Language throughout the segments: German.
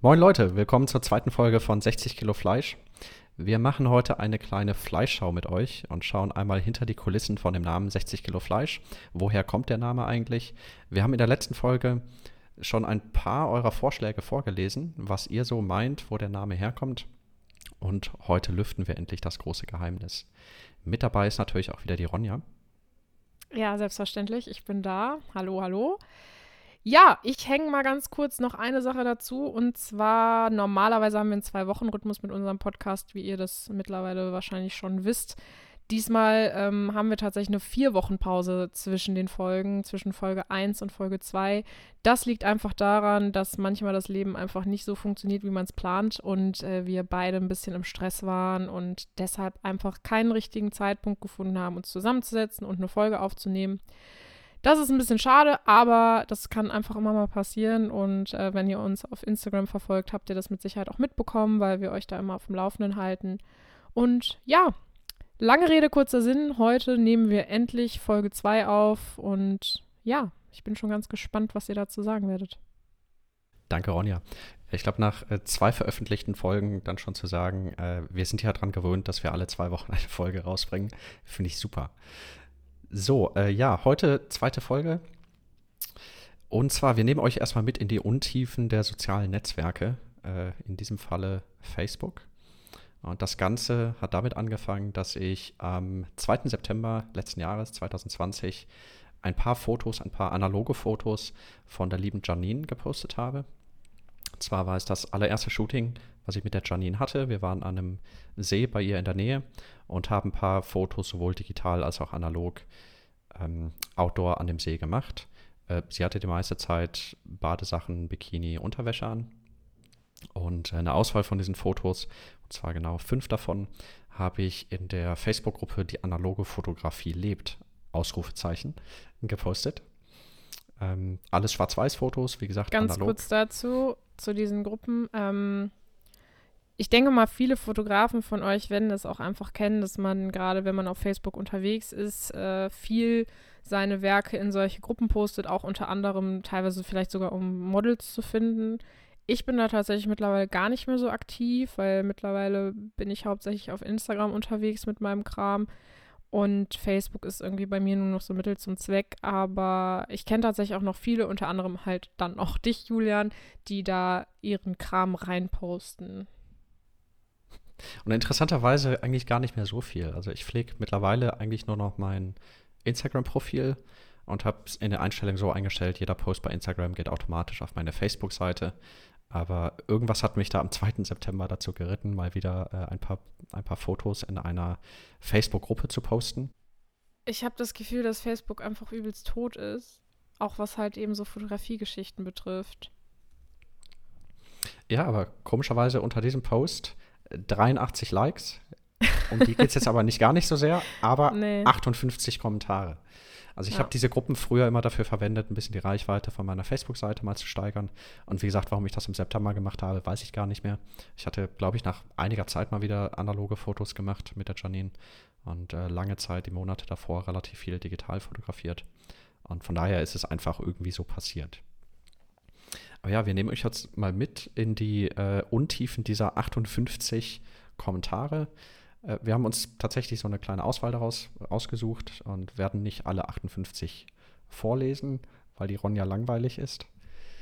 Moin Leute, willkommen zur zweiten Folge von 60 Kilo Fleisch. Wir machen heute eine kleine Fleischschau mit euch und schauen einmal hinter die Kulissen von dem Namen 60 Kilo Fleisch. Woher kommt der Name eigentlich? Wir haben in der letzten Folge schon ein paar eurer Vorschläge vorgelesen, was ihr so meint, wo der Name herkommt. Und heute lüften wir endlich das große Geheimnis. Mit dabei ist natürlich auch wieder die Ronja. Ja, selbstverständlich. Ich bin da. Hallo, hallo. Ja, ich hänge mal ganz kurz noch eine Sache dazu. Und zwar, normalerweise haben wir einen Zwei-Wochen-Rhythmus mit unserem Podcast, wie ihr das mittlerweile wahrscheinlich schon wisst. Diesmal ähm, haben wir tatsächlich eine vier Wochen Pause zwischen den Folgen, zwischen Folge 1 und Folge 2. Das liegt einfach daran, dass manchmal das Leben einfach nicht so funktioniert, wie man es plant und äh, wir beide ein bisschen im Stress waren und deshalb einfach keinen richtigen Zeitpunkt gefunden haben, uns zusammenzusetzen und eine Folge aufzunehmen. Das ist ein bisschen schade, aber das kann einfach immer mal passieren. Und äh, wenn ihr uns auf Instagram verfolgt, habt ihr das mit Sicherheit auch mitbekommen, weil wir euch da immer auf dem Laufenden halten. Und ja, lange Rede, kurzer Sinn. Heute nehmen wir endlich Folge 2 auf. Und ja, ich bin schon ganz gespannt, was ihr dazu sagen werdet. Danke, Ronja. Ich glaube, nach äh, zwei veröffentlichten Folgen dann schon zu sagen, äh, wir sind ja daran gewöhnt, dass wir alle zwei Wochen eine Folge rausbringen, finde ich super. So, äh, ja, heute zweite Folge. Und zwar, wir nehmen euch erstmal mit in die Untiefen der sozialen Netzwerke, äh, in diesem Falle Facebook. Und das Ganze hat damit angefangen, dass ich am 2. September letzten Jahres, 2020, ein paar Fotos, ein paar analoge Fotos von der lieben Janine gepostet habe. Und zwar war es das allererste Shooting, was ich mit der Janine hatte. Wir waren an einem See bei ihr in der Nähe und haben ein paar Fotos sowohl digital als auch analog ähm, outdoor an dem See gemacht. Äh, sie hatte die meiste Zeit Badesachen, Bikini, Unterwäsche an. Und eine Auswahl von diesen Fotos, und zwar genau fünf davon, habe ich in der Facebook-Gruppe Die analoge Fotografie lebt, Ausrufezeichen, gepostet. Ähm, alles Schwarz-Weiß-Fotos, wie gesagt. Ganz analog. kurz dazu, zu diesen Gruppen. Ähm, ich denke mal, viele Fotografen von euch werden das auch einfach kennen, dass man gerade, wenn man auf Facebook unterwegs ist, äh, viel seine Werke in solche Gruppen postet, auch unter anderem teilweise vielleicht sogar um Models zu finden. Ich bin da tatsächlich mittlerweile gar nicht mehr so aktiv, weil mittlerweile bin ich hauptsächlich auf Instagram unterwegs mit meinem Kram. Und Facebook ist irgendwie bei mir nur noch so Mittel zum Zweck. Aber ich kenne tatsächlich auch noch viele, unter anderem halt dann auch dich, Julian, die da ihren Kram reinposten. Und interessanterweise eigentlich gar nicht mehr so viel. Also ich pflege mittlerweile eigentlich nur noch mein Instagram-Profil und habe es in der Einstellung so eingestellt, jeder Post bei Instagram geht automatisch auf meine Facebook-Seite. Aber irgendwas hat mich da am 2. September dazu geritten, mal wieder äh, ein, paar, ein paar Fotos in einer Facebook-Gruppe zu posten. Ich habe das Gefühl, dass Facebook einfach übelst tot ist. Auch was halt eben so Fotografiegeschichten betrifft. Ja, aber komischerweise unter diesem Post 83 Likes. Um die geht es jetzt aber nicht gar nicht so sehr, aber nee. 58 Kommentare. Also ich ja. habe diese Gruppen früher immer dafür verwendet, ein bisschen die Reichweite von meiner Facebook-Seite mal zu steigern. Und wie gesagt, warum ich das im September gemacht habe, weiß ich gar nicht mehr. Ich hatte, glaube ich, nach einiger Zeit mal wieder analoge Fotos gemacht mit der Janine und äh, lange Zeit, die Monate davor, relativ viel digital fotografiert. Und von daher ist es einfach irgendwie so passiert. Aber ja, wir nehmen euch jetzt mal mit in die äh, Untiefen dieser 58 Kommentare. Äh, wir haben uns tatsächlich so eine kleine Auswahl daraus ausgesucht und werden nicht alle 58 vorlesen, weil die Ronja langweilig ist.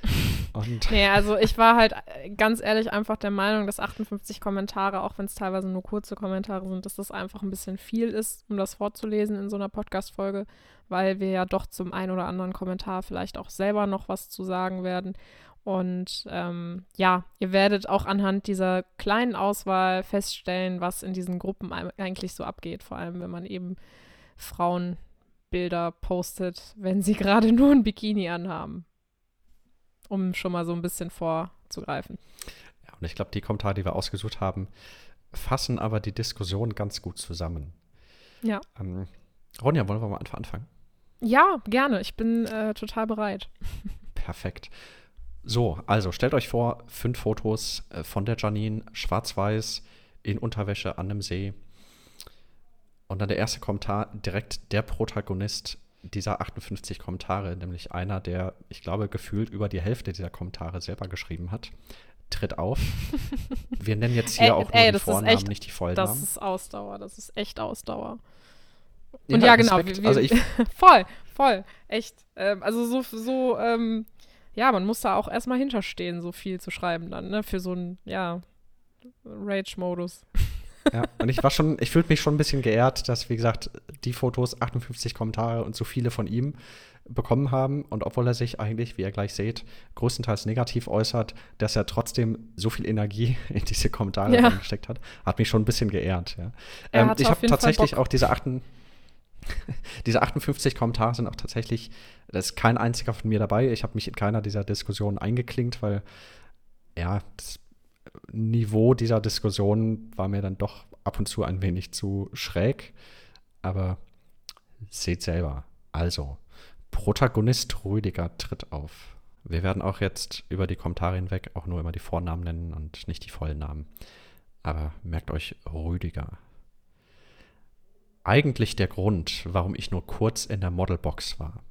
Und nee, also ich war halt äh, ganz ehrlich einfach der Meinung, dass 58 Kommentare, auch wenn es teilweise nur kurze Kommentare sind, dass das einfach ein bisschen viel ist, um das vorzulesen in so einer Podcast-Folge, weil wir ja doch zum einen oder anderen Kommentar vielleicht auch selber noch was zu sagen werden. Und ähm, ja, ihr werdet auch anhand dieser kleinen Auswahl feststellen, was in diesen Gruppen eigentlich so abgeht, vor allem wenn man eben Frauenbilder postet, wenn sie gerade nur ein Bikini anhaben. Um schon mal so ein bisschen vorzugreifen. Ja, und ich glaube, die Kommentare, die wir ausgesucht haben, fassen aber die Diskussion ganz gut zusammen. Ja. Ähm, Ronja, wollen wir mal anfangen? Ja, gerne. Ich bin äh, total bereit. Perfekt. So, also stellt euch vor, fünf Fotos äh, von der Janine, schwarz-weiß, in Unterwäsche an einem See. Und dann der erste Kommentar, direkt der Protagonist dieser 58 Kommentare, nämlich einer, der, ich glaube, gefühlt über die Hälfte dieser Kommentare selber geschrieben hat. tritt auf. Wir nennen jetzt hier Ey, auch nur ey, die Vornamen, echt- nicht die Vollnamen. Das ist Ausdauer, das ist echt Ausdauer. Und ja, genau. Respekt. wir- wir- also ich, voll, voll, echt. Ähm, also so, so, ähm, ja, man muss da auch erstmal hinterstehen, so viel zu schreiben dann, ne? Für so einen, ja, Rage-Modus. Ja, und ich war schon, ich fühlte mich schon ein bisschen geehrt, dass, wie gesagt, die Fotos 58 Kommentare und so viele von ihm bekommen haben. Und obwohl er sich eigentlich, wie ihr gleich seht, größtenteils negativ äußert, dass er trotzdem so viel Energie in diese Kommentare Ja. reingesteckt hat, hat mich schon ein bisschen geehrt. Ja. Ähm, ich habe tatsächlich auch diese, achten, diese 58 Kommentare sind auch tatsächlich, da ist kein einziger von mir dabei. Ich habe mich in keiner dieser Diskussionen eingeklinkt, weil ja, das Niveau dieser Diskussion war mir dann doch ab und zu ein wenig zu schräg. Aber seht selber. Also, Protagonist Rüdiger tritt auf. Wir werden auch jetzt über die Kommentare hinweg auch nur immer die Vornamen nennen und nicht die vollen Namen. Aber merkt euch Rüdiger. Eigentlich der Grund, warum ich nur kurz in der Modelbox war.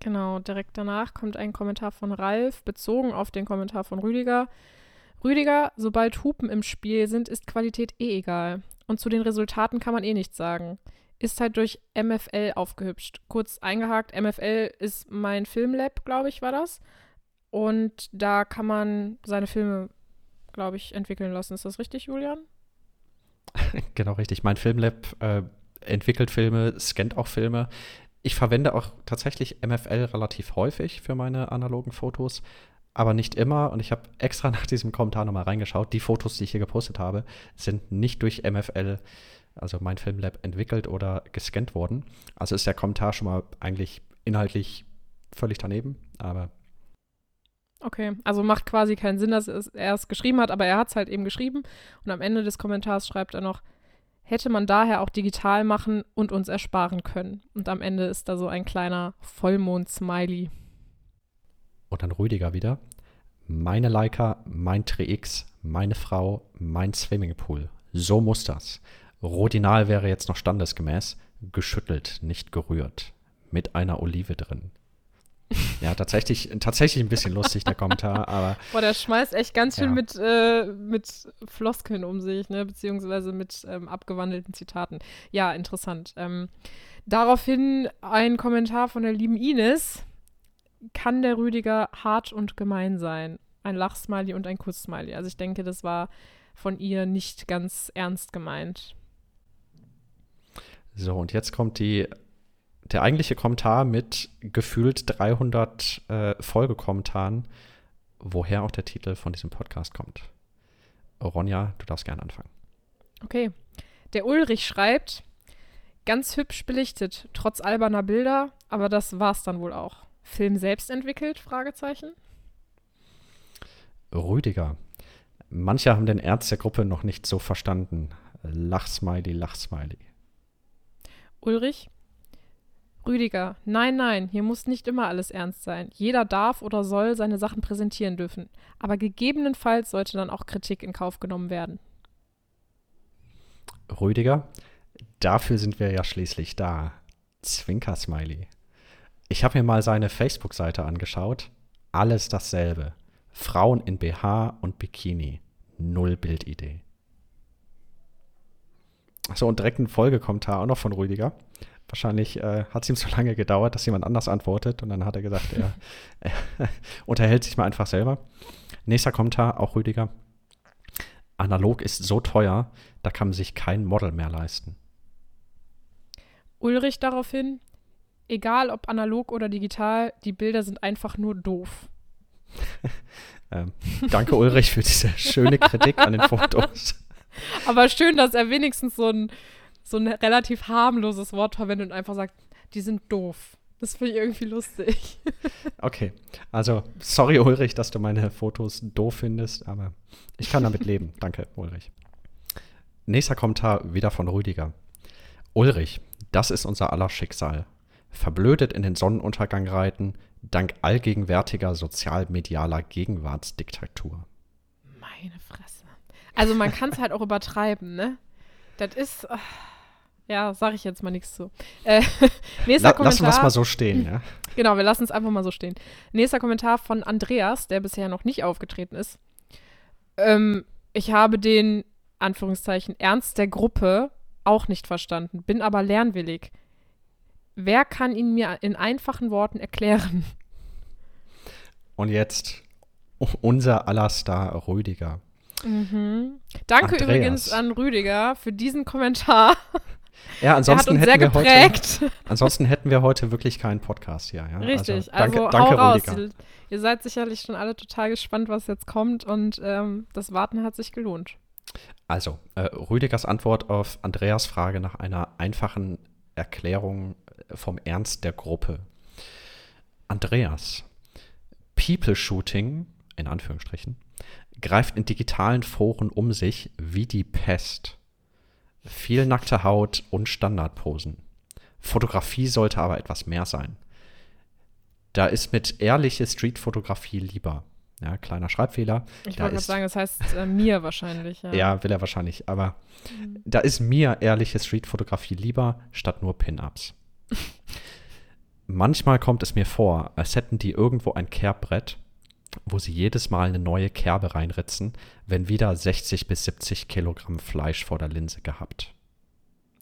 Genau, direkt danach kommt ein Kommentar von Ralf, bezogen auf den Kommentar von Rüdiger. Rüdiger, sobald Hupen im Spiel sind, ist Qualität eh egal. Und zu den Resultaten kann man eh nichts sagen. Ist halt durch MFL aufgehübscht. Kurz eingehakt, MFL ist mein Filmlab, glaube ich, war das. Und da kann man seine Filme, glaube ich, entwickeln lassen. Ist das richtig, Julian? Genau richtig. Mein Filmlab äh, entwickelt Filme, scannt auch Filme. Ich verwende auch tatsächlich MFL relativ häufig für meine analogen Fotos, aber nicht immer. Und ich habe extra nach diesem Kommentar nochmal reingeschaut. Die Fotos, die ich hier gepostet habe, sind nicht durch MFL, also mein Filmlab, entwickelt oder gescannt worden. Also ist der Kommentar schon mal eigentlich inhaltlich völlig daneben. Aber Okay, also macht quasi keinen Sinn, dass er es geschrieben hat, aber er hat es halt eben geschrieben. Und am Ende des Kommentars schreibt er noch, hätte man daher auch digital machen und uns ersparen können. Und am Ende ist da so ein kleiner Vollmond-Smiley. Und dann Rüdiger wieder. Meine Leica, mein Tri-X, meine Frau, mein Swimmingpool. So muss das. Rodinal wäre jetzt noch standesgemäß. Geschüttelt, nicht gerührt. Mit einer Olive drin. Ja, tatsächlich, tatsächlich ein bisschen lustig, der Kommentar, aber Boah, der schmeißt echt ganz schön Ja. mit, äh, mit Floskeln um sich, ne? beziehungsweise mit ähm, abgewandelten Zitaten. Ja, interessant. Ähm, daraufhin ein Kommentar von der lieben Ines. Kann der Rüdiger hart und gemein sein? Ein Lachsmiley und ein Kuss-Smiley. Also ich denke, das war von ihr nicht ganz ernst gemeint. so, und jetzt kommt die, der eigentliche Kommentar mit gefühlt 300 äh, Folgekommentaren, woher auch der Titel von diesem Podcast kommt. Ronja, du darfst gerne anfangen. Okay. Der Ulrich schreibt, ganz hübsch belichtet, trotz alberner Bilder, aber das war's dann wohl auch. Film selbst entwickelt? Fragezeichen. Rüdiger. Manche haben den Ernst der Gruppe noch nicht so verstanden. Lachsmiley, Lachsmiley. Ulrich? Rüdiger, nein, nein, hier muss nicht immer alles ernst sein. Jeder darf oder soll seine Sachen präsentieren dürfen. Aber gegebenenfalls sollte dann auch Kritik in Kauf genommen werden. Rüdiger. Dafür sind wir ja schließlich da. Zwinker-Smiley. Ich habe mir mal seine Facebook-Seite angeschaut. Alles dasselbe. Frauen in BH und Bikini. Null Bildidee. Achso, und direkt ein Folgekommentar auch noch von Rüdiger. Wahrscheinlich äh, hat es ihm so lange gedauert, dass jemand anders antwortet und dann hat er gesagt, er, er unterhält sich mal einfach selber. Nächster Kommentar, auch Rüdiger. Analog ist so teuer, da kann man sich kein Model mehr leisten. Ulrich daraufhin, egal ob analog oder digital, die Bilder sind einfach nur doof. Ähm, danke Ulrich für diese schöne Kritik an den Fotos. Aber schön, dass er wenigstens so ein, so ein relativ harmloses Wort verwendet und einfach sagt, die sind doof. Das finde ich irgendwie lustig. Okay, also sorry Ulrich, dass du meine Fotos doof findest, aber ich kann damit leben. Danke Ulrich. Nächster Kommentar wieder von Rüdiger. Ulrich, das ist unser aller Schicksal. Verblödet in den Sonnenuntergang reiten, dank allgegenwärtiger sozialmedialer Gegenwartsdiktatur. Meine Fresse. Also man kann es halt auch übertreiben, ne? Das ist. ah, Ja, sage ich jetzt mal nichts zu. Äh, nächster La Kommentar. Lassen wir es mal so stehen, ja. Genau, wir lassen es einfach mal so stehen. Nächster Kommentar von Andreas, der bisher noch nicht aufgetreten ist. Ähm, ich habe den, Anführungszeichen, Ernst der Gruppe auch nicht verstanden, bin aber lernwillig. Wer kann ihn mir in einfachen Worten erklären? Und jetzt unser aller Star Rüdiger. Mhm. Danke Andreas. übrigens an Rüdiger für diesen Kommentar. Ja, ansonsten hätten wir heute, ansonsten hätten wir heute wirklich keinen Podcast hier. Ja? Richtig, also, danke, also danke Rüdiger. Ihr, ihr, seid sicherlich schon alle total gespannt, was jetzt kommt und ähm, das Warten hat sich gelohnt. Also, äh, Rüdigers Antwort auf Andreas Frage nach einer einfachen Erklärung äh, vom Ernst der Gruppe. Andreas, People-Shooting, in Anführungsstrichen, greift in digitalen Foren um sich wie die Pest. Viel nackte Haut und Standardposen. Fotografie sollte aber etwas mehr sein. Da ist mit ehrliche Streetfotografie lieber. Ja, kleiner Schreibfehler. Ich wollte gerade sagen, das heißt äh, mir wahrscheinlich. Ja. ja. will er wahrscheinlich. Aber mhm. da ist mir ehrliche Streetfotografie lieber, statt nur Pin-Ups. Manchmal kommt es mir vor, als hätten die irgendwo ein Kerbbrett wo sie jedes Mal eine neue Kerbe reinritzen, wenn wieder 60 bis 70 Kilogramm Fleisch vor der Linse gehabt.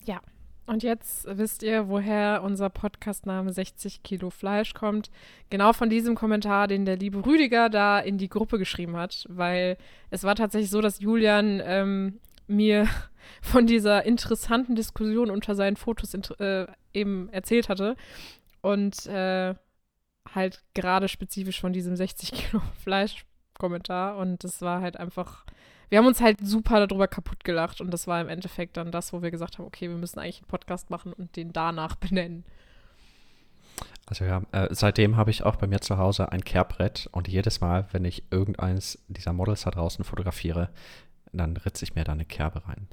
Ja, und jetzt wisst ihr, woher unser Podcastname 60 Kilo Fleisch kommt. Genau von diesem Kommentar, den der liebe Rüdiger da in die Gruppe geschrieben hat, weil es war tatsächlich so, dass Julian ähm, mir von dieser interessanten Diskussion unter seinen Fotos äh, eben erzählt hatte. Und äh, halt gerade spezifisch von diesem 60 Kilo Fleisch-Kommentar. Und das war halt einfach. Wir haben uns halt super darüber kaputt gelacht. Und das war im Endeffekt dann das, wo wir gesagt haben: Okay, wir müssen eigentlich einen Podcast machen und den danach benennen. Also ja, äh, seitdem habe ich auch bei mir zu Hause ein Kehrbrett und jedes Mal, wenn ich irgendeins dieser Models da draußen fotografiere, dann ritze ich mir da eine Kerbe rein.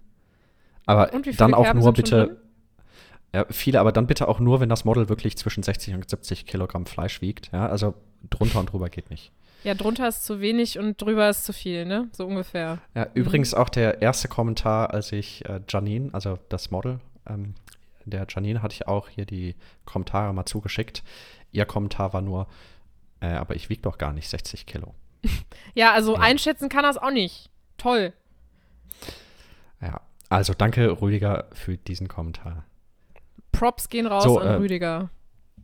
Aber dann auch nur bitte ja, viele, aber dann bitte auch nur, wenn das Model wirklich zwischen 60 und 70 Kilogramm Fleisch wiegt. Ja, also drunter und drüber geht nicht. Ja, drunter ist zu wenig und drüber ist zu viel, ne? So ungefähr. Ja, mhm. übrigens auch der erste Kommentar, als ich äh, Janine, also das Model, ähm, der Janine hatte ich auch hier die Kommentare mal zugeschickt. Ihr Kommentar war nur, äh, aber ich wiege doch gar nicht 60 Kilo. ja, also ja. einschätzen kann es auch nicht. Toll. Ja, also danke, Rüdiger, für diesen Kommentar. Props gehen raus so, an äh, Rüdiger.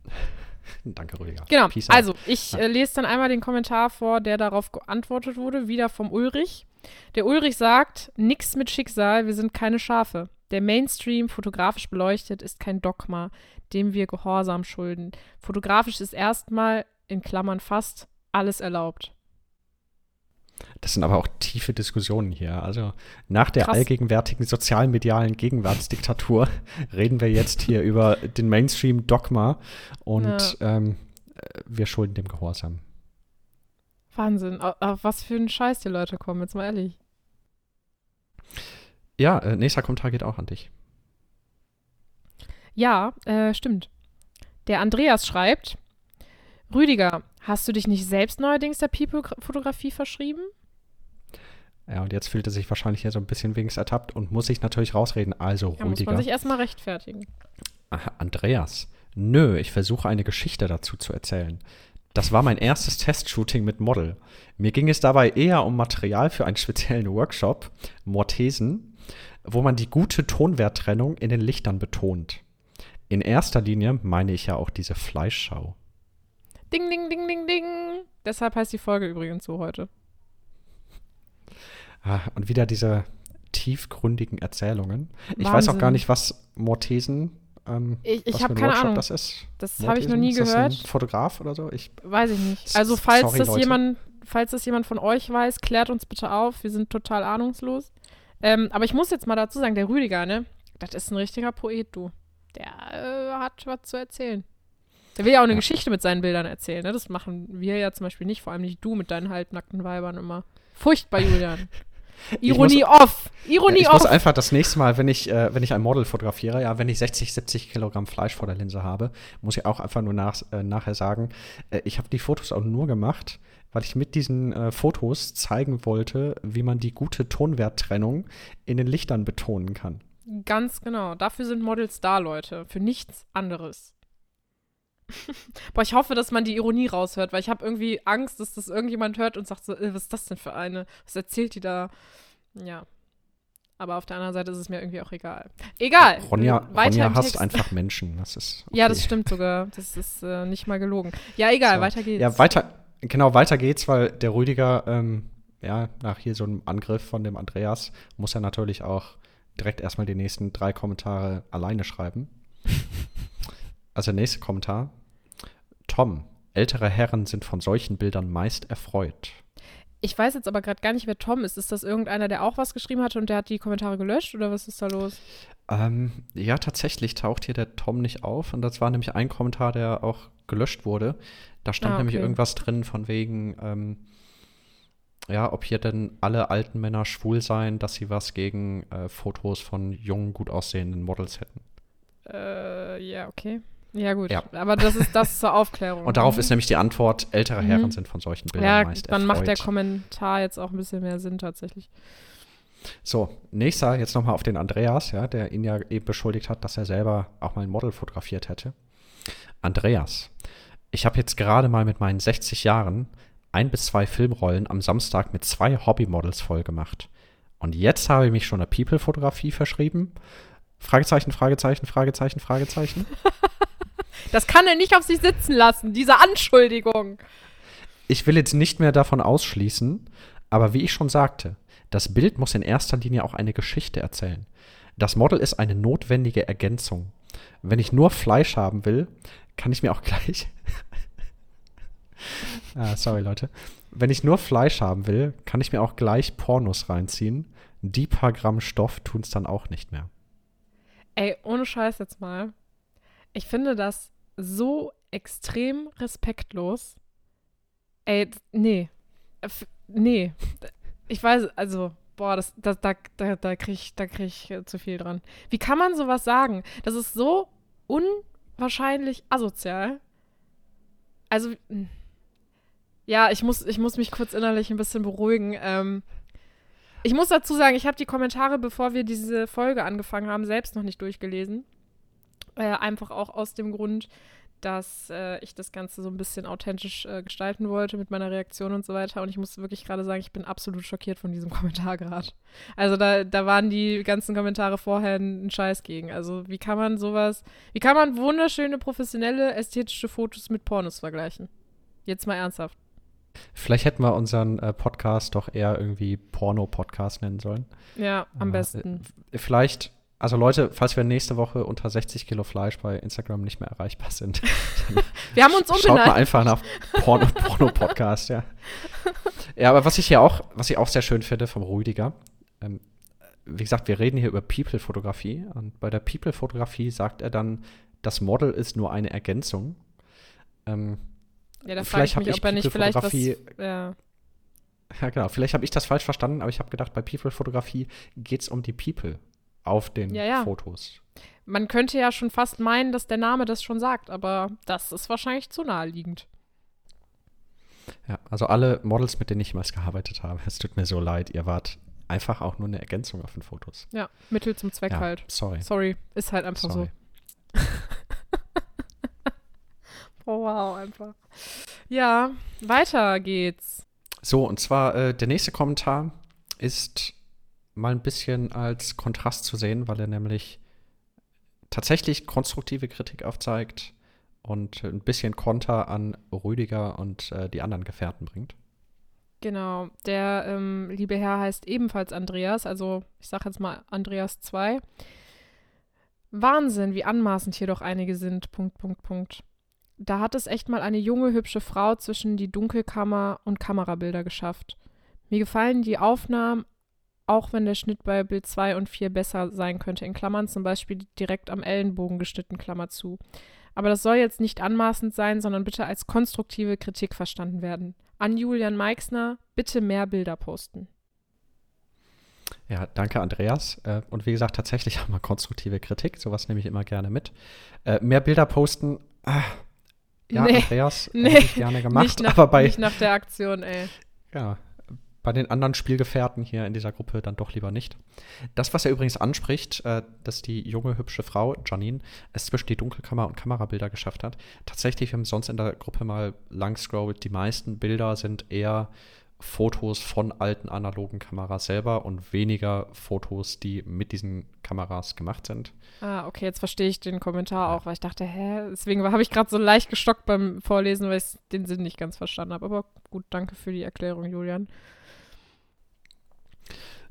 Danke, Rüdiger. Genau. Peace also, ich äh, lese dann einmal den Kommentar vor, der darauf geantwortet wurde, wieder vom Ulrich. Der Ulrich sagt: Nix mit Schicksal, wir sind keine Schafe. Der Mainstream, fotografisch beleuchtet, ist kein Dogma, dem wir Gehorsam schulden. Fotografisch ist erstmal, in Klammern fast, alles erlaubt. Das sind aber auch tiefe Diskussionen hier. Also nach der Krass. allgegenwärtigen sozialmedialen Gegenwartsdiktatur reden wir jetzt hier über den Mainstream-Dogma und ja. ähm, wir schulden dem Gehorsam. Wahnsinn. Auf was für ein Scheiß die Leute kommen, jetzt mal ehrlich. Ja, äh, nächster Kommentar geht auch an dich. Ja, äh, stimmt. Der Andreas schreibt, Rüdiger, hast du dich nicht selbst neuerdings der People-Fotografie verschrieben? Ja, und jetzt fühlt er sich wahrscheinlich hier so ein bisschen wenigstens ertappt und muss sich natürlich rausreden. Also, ja, Rüdiger. muss man sich erstmal rechtfertigen. Aha, Andreas, nö, ich versuche eine Geschichte dazu zu erzählen. Das war mein erstes Testshooting mit Model. Mir ging es dabei eher um Material für einen speziellen Workshop, Mortesen, wo man die gute Tonwerttrennung in den Lichtern betont. In erster Linie meine ich ja auch diese Fleischschau. Ding, ding, ding, ding, ding. Deshalb heißt die Folge übrigens so heute. Ah, und wieder diese tiefgründigen Erzählungen. Wahnsinn. Ich weiß auch gar nicht, was Mortesen ähm, ich ich habe keine Ahnung. Das ist. Das habe ich noch nie gehört. Fotograf oder so? Ich weiß ich nicht. Also falls sorry, das Leute. jemand, falls das jemand von euch weiß, klärt uns bitte auf. Wir sind total ahnungslos. Ähm, aber ich muss jetzt mal dazu sagen, der Rüdiger, ne, das ist ein richtiger Poet, du. Der äh, hat was zu erzählen. Der will ja auch eine ja. Geschichte mit seinen Bildern erzählen, ne? Das machen wir ja zum Beispiel nicht, vor allem nicht du mit deinen halbnackten Weibern immer. Furchtbar, Julian. Ironie muss, off. Ironie ich off. Ich muss einfach das nächste Mal, wenn ich, äh, wenn ich ein Model fotografiere, ja, wenn ich 60, 70 Kilogramm Fleisch vor der Linse habe, muss ich auch einfach nur nach, äh, nachher sagen, äh, ich habe die Fotos auch nur gemacht, weil ich mit diesen äh, Fotos zeigen wollte, wie man die gute Tonwerttrennung in den Lichtern betonen kann. Ganz genau. Dafür sind Models da, Leute. Für nichts anderes. Boah, ich hoffe, dass man die Ironie raushört, weil ich habe irgendwie Angst, dass das irgendjemand hört und sagt so, äh, was ist das denn für eine? Was erzählt die da? Ja. Aber auf der anderen Seite ist es mir irgendwie auch egal. Egal. Ronja, Ronja hasst Text. einfach Menschen. Das ist okay. Ja, das stimmt sogar. Das ist äh, nicht mal gelogen. Ja, egal, So. weiter geht's. Ja, weiter, genau, weiter geht's, weil der Rüdiger, ähm, ja, nach hier so einem Angriff von dem Andreas, muss er natürlich auch direkt erstmal die nächsten drei Kommentare alleine schreiben. also der nächste Kommentar. Tom, ältere Herren sind von solchen Bildern meist erfreut. Ich weiß jetzt aber gerade gar nicht, wer Tom ist. Ist das irgendeiner, der auch was geschrieben hatte und der hat die Kommentare gelöscht oder was ist da los? Ähm, ja, tatsächlich taucht hier der Tom nicht auf. Und das war nämlich ein Kommentar, der auch gelöscht wurde. Da stand Ah, nämlich okay. irgendwas drin von wegen, ähm, ja, ob hier denn alle alten Männer schwul seien, dass sie was gegen äh, Fotos von jungen, gut aussehenden Models hätten. Äh, ja, okay. Ja, gut. Ja. Aber das ist das zur Aufklärung. Und darauf Mhm. ist nämlich die Antwort, ältere Mhm. Herren sind von solchen Bildern Ja, meist dann macht der erfreut. Kommentar jetzt auch ein bisschen mehr Sinn tatsächlich. So, nächster, jetzt nochmal auf den Andreas, ja, der ihn ja eben beschuldigt hat, dass er selber auch mal ein Model fotografiert hätte. Andreas, ich habe jetzt gerade mal mit meinen 60 Jahren ein bis zwei Filmrollen am Samstag mit zwei Hobbymodels voll gemacht. Und jetzt habe ich mich schon der People-Fotografie verschrieben. Fragezeichen, Fragezeichen, Fragezeichen, Fragezeichen. Das kann er nicht auf sich sitzen lassen, diese Anschuldigung. Ich will jetzt nicht mehr davon ausschließen, aber wie ich schon sagte, das Bild muss in erster Linie auch eine Geschichte erzählen. Das Model ist eine notwendige Ergänzung. Wenn ich nur Fleisch haben will, kann ich mir auch gleich. ah, sorry, Leute. Wenn ich nur Fleisch haben will, kann ich mir auch gleich Pornos reinziehen. Die paar Gramm Stoff tun es dann auch nicht mehr. Ey, ohne Scheiß jetzt mal. Ich finde das so extrem respektlos. Ey, nee. F- Nee. Ich weiß, also, boah, das, das, da, da, da krieg ich, krieg ich äh, zu viel dran. Wie kann man sowas sagen? Das ist so unwahrscheinlich asozial. Also, mh. ja, ich muss, ich muss mich kurz innerlich ein bisschen beruhigen. Ähm, ich muss dazu sagen, ich habe die Kommentare, bevor wir diese Folge angefangen haben, selbst noch nicht durchgelesen. Äh, einfach auch aus dem Grund, dass äh, ich das Ganze so ein bisschen authentisch äh, gestalten wollte mit meiner Reaktion und so weiter. Und ich muss wirklich gerade sagen, ich bin absolut schockiert von diesem Kommentar gerade. Also da, da waren die ganzen Kommentare vorher ein Scheiß gegen. Also wie kann man sowas, wie kann man wunderschöne, professionelle, ästhetische Fotos mit Pornos vergleichen? Jetzt mal ernsthaft. Vielleicht hätten wir unseren äh, Podcast doch eher irgendwie Porno-Podcast nennen sollen. Ja, am Aber, besten. äh, Vielleicht, also Leute, falls wir nächste Woche unter 60 Kilo Fleisch bei Instagram nicht mehr erreichbar sind, Wir haben uns schaut mal umbenannt. einfach nach Porno, Porno-Podcast, ja. Ja, aber was ich hier auch, was ich auch sehr schön finde vom Rüdiger, ähm, wie gesagt, wir reden hier über People-Fotografie und bei der People-Fotografie sagt er dann, das Model ist nur eine Ergänzung. Ähm, Ja, da frage vielleicht ich mich, ich ob er nicht vielleicht was. People-Fotografie- Ja. Ja, genau. Vielleicht habe ich das falsch verstanden, aber ich habe gedacht, bei People-Fotografie geht es um die People auf den Ja, ja. Fotos. Man könnte ja schon fast meinen, dass der Name das schon sagt, aber das ist wahrscheinlich zu naheliegend. Ja, also alle Models, mit denen ich jemals gearbeitet habe, es tut mir so leid, ihr wart einfach auch nur eine Ergänzung auf den Fotos. Ja, Mittel zum Zweck ja, halt. sorry. Sorry, ist halt einfach sorry. so. Oh, wow, einfach. Ja, weiter geht's. So, und zwar äh, der nächste Kommentar ist mal ein bisschen als Kontrast zu sehen, weil er nämlich tatsächlich konstruktive Kritik aufzeigt und ein bisschen Konter an Rüdiger und äh, die anderen Gefährten bringt. Genau, der ähm, liebe Herr heißt ebenfalls Andreas, also ich sag jetzt mal Andreas 2. Wahnsinn, wie anmaßend hier doch einige sind. Punkt, Punkt, Punkt. Da hat es echt mal eine junge, hübsche Frau zwischen die Dunkelkammer und Kamerabilder geschafft. Mir gefallen die Aufnahmen, auch wenn der Schnitt bei Bild 2 und 4 besser sein könnte, in Klammern zum Beispiel direkt am Ellenbogen geschnitten, Klammer zu. Aber das soll jetzt nicht anmaßend sein, sondern bitte als konstruktive Kritik verstanden werden. An Julian Meixner, bitte mehr Bilder posten. Ja, danke, Andreas. Äh, und wie gesagt, tatsächlich haben wir konstruktive Kritik. Sowas nehme ich immer gerne mit. Äh, mehr Bilder posten. Ah, ja, Nee, Andreas, nee, hätte ich gerne gemacht. nicht, nach, aber bei, nicht nach der Aktion, ey. ja, bei den anderen Spielgefährten hier in dieser Gruppe dann doch lieber nicht. Das, was er übrigens anspricht, äh, dass die junge, hübsche Frau, Janine, es zwischen die Dunkelkammer und Kamerabilder geschafft hat. Tatsächlich, wir haben sonst in der Gruppe mal lang scrollt, die meisten Bilder sind eher Fotos von alten analogen Kameras selber und weniger Fotos, die mit diesen Kameras gemacht sind. Ah, okay, jetzt verstehe ich den Kommentar auch, weil ich dachte, hä, deswegen habe ich gerade so leicht gestockt beim Vorlesen, weil ich den Sinn nicht ganz verstanden habe. Aber gut, danke für die Erklärung, Julian.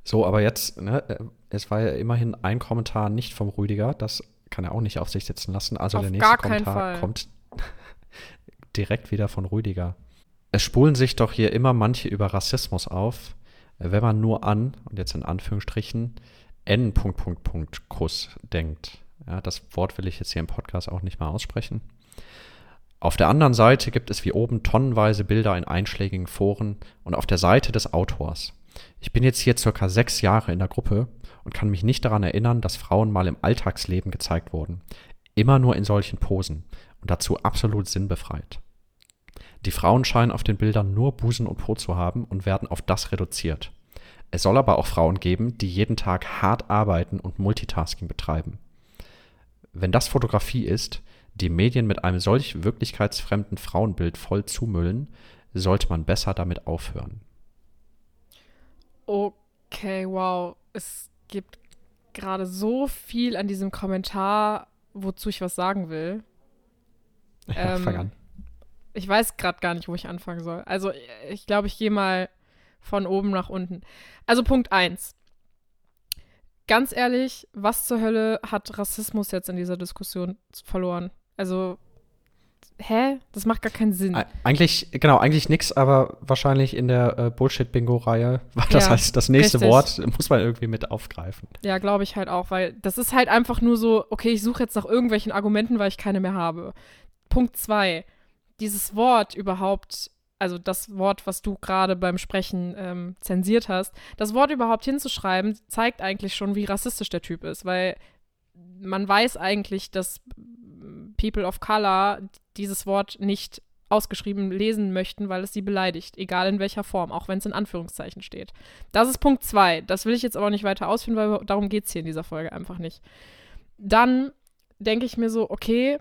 So, aber jetzt, ne, äh, es war ja immerhin ein Kommentar nicht vom Rüdiger, das kann er auch nicht auf sich sitzen lassen. Also auf der nächste Kommentar kommt direkt wieder von Rüdiger. Es spulen sich doch hier immer manche über Rassismus auf, wenn man nur an, und jetzt in Anführungsstrichen, N. Kuss denkt. Ja, das Wort will ich jetzt hier im Podcast auch nicht mal aussprechen. Auf der anderen Seite gibt es wie oben tonnenweise Bilder in einschlägigen Foren und auf der Seite des Autors. Ich bin jetzt hier circa sechs Jahre in der Gruppe und kann mich nicht daran erinnern, dass Frauen mal im Alltagsleben gezeigt wurden. Immer nur in solchen Posen und dazu absolut sinnbefreit. Die Frauen scheinen auf den Bildern nur Busen und Po zu haben und werden auf das reduziert. Es soll aber auch Frauen geben, die jeden Tag hart arbeiten und Multitasking betreiben. Wenn das Fotografie ist, die Medien mit einem solch wirklichkeitsfremden Frauenbild voll zumüllen, sollte man besser damit aufhören. Okay, wow. Es gibt gerade so viel an diesem Kommentar, wozu ich was sagen will. Ja, ähm, fang an ich weiß gerade gar nicht, wo ich anfangen soll. Also ich glaube, ich gehe mal von oben nach unten. Also Punkt 1. Ganz ehrlich, was zur Hölle hat Rassismus jetzt in dieser Diskussion verloren? Also, hä? Das macht gar keinen Sinn. Eigentlich, genau, eigentlich nichts, aber wahrscheinlich in der äh, Bullshit-Bingo-Reihe war das ja, heißt, das nächste richtig. Wort muss man irgendwie mit aufgreifen. Ja, glaube ich halt auch, weil das ist halt einfach nur so, okay, ich suche jetzt nach irgendwelchen Argumenten, weil ich keine mehr habe. Punkt 2 dieses Wort überhaupt, also das Wort, was du gerade beim Sprechen ähm, zensiert hast, das Wort überhaupt hinzuschreiben, zeigt eigentlich schon, wie rassistisch der Typ ist, weil man weiß eigentlich, dass People of Color dieses Wort nicht ausgeschrieben lesen möchten, weil es sie beleidigt, egal in welcher Form, auch wenn es in Anführungszeichen steht. Das ist Punkt zwei. Das will ich jetzt aber nicht weiter ausführen, weil darum geht es hier in dieser Folge einfach nicht. Dann denke ich mir so, okay,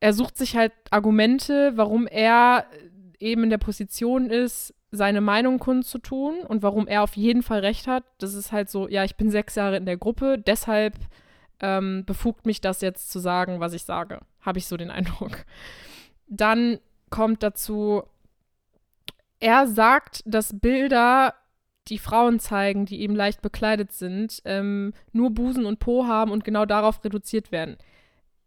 er sucht sich halt Argumente, warum er eben in der Position ist, seine Meinung kundzutun und warum er auf jeden Fall recht hat. Das ist halt so, ja, ich bin sechs Jahre in der Gruppe, deshalb ähm, befugt mich das jetzt zu sagen, was ich sage. Habe ich so den Eindruck. Dann kommt dazu, er sagt, dass Bilder, die Frauen zeigen, die eben leicht bekleidet sind, ähm, nur Busen und Po haben und genau darauf reduziert werden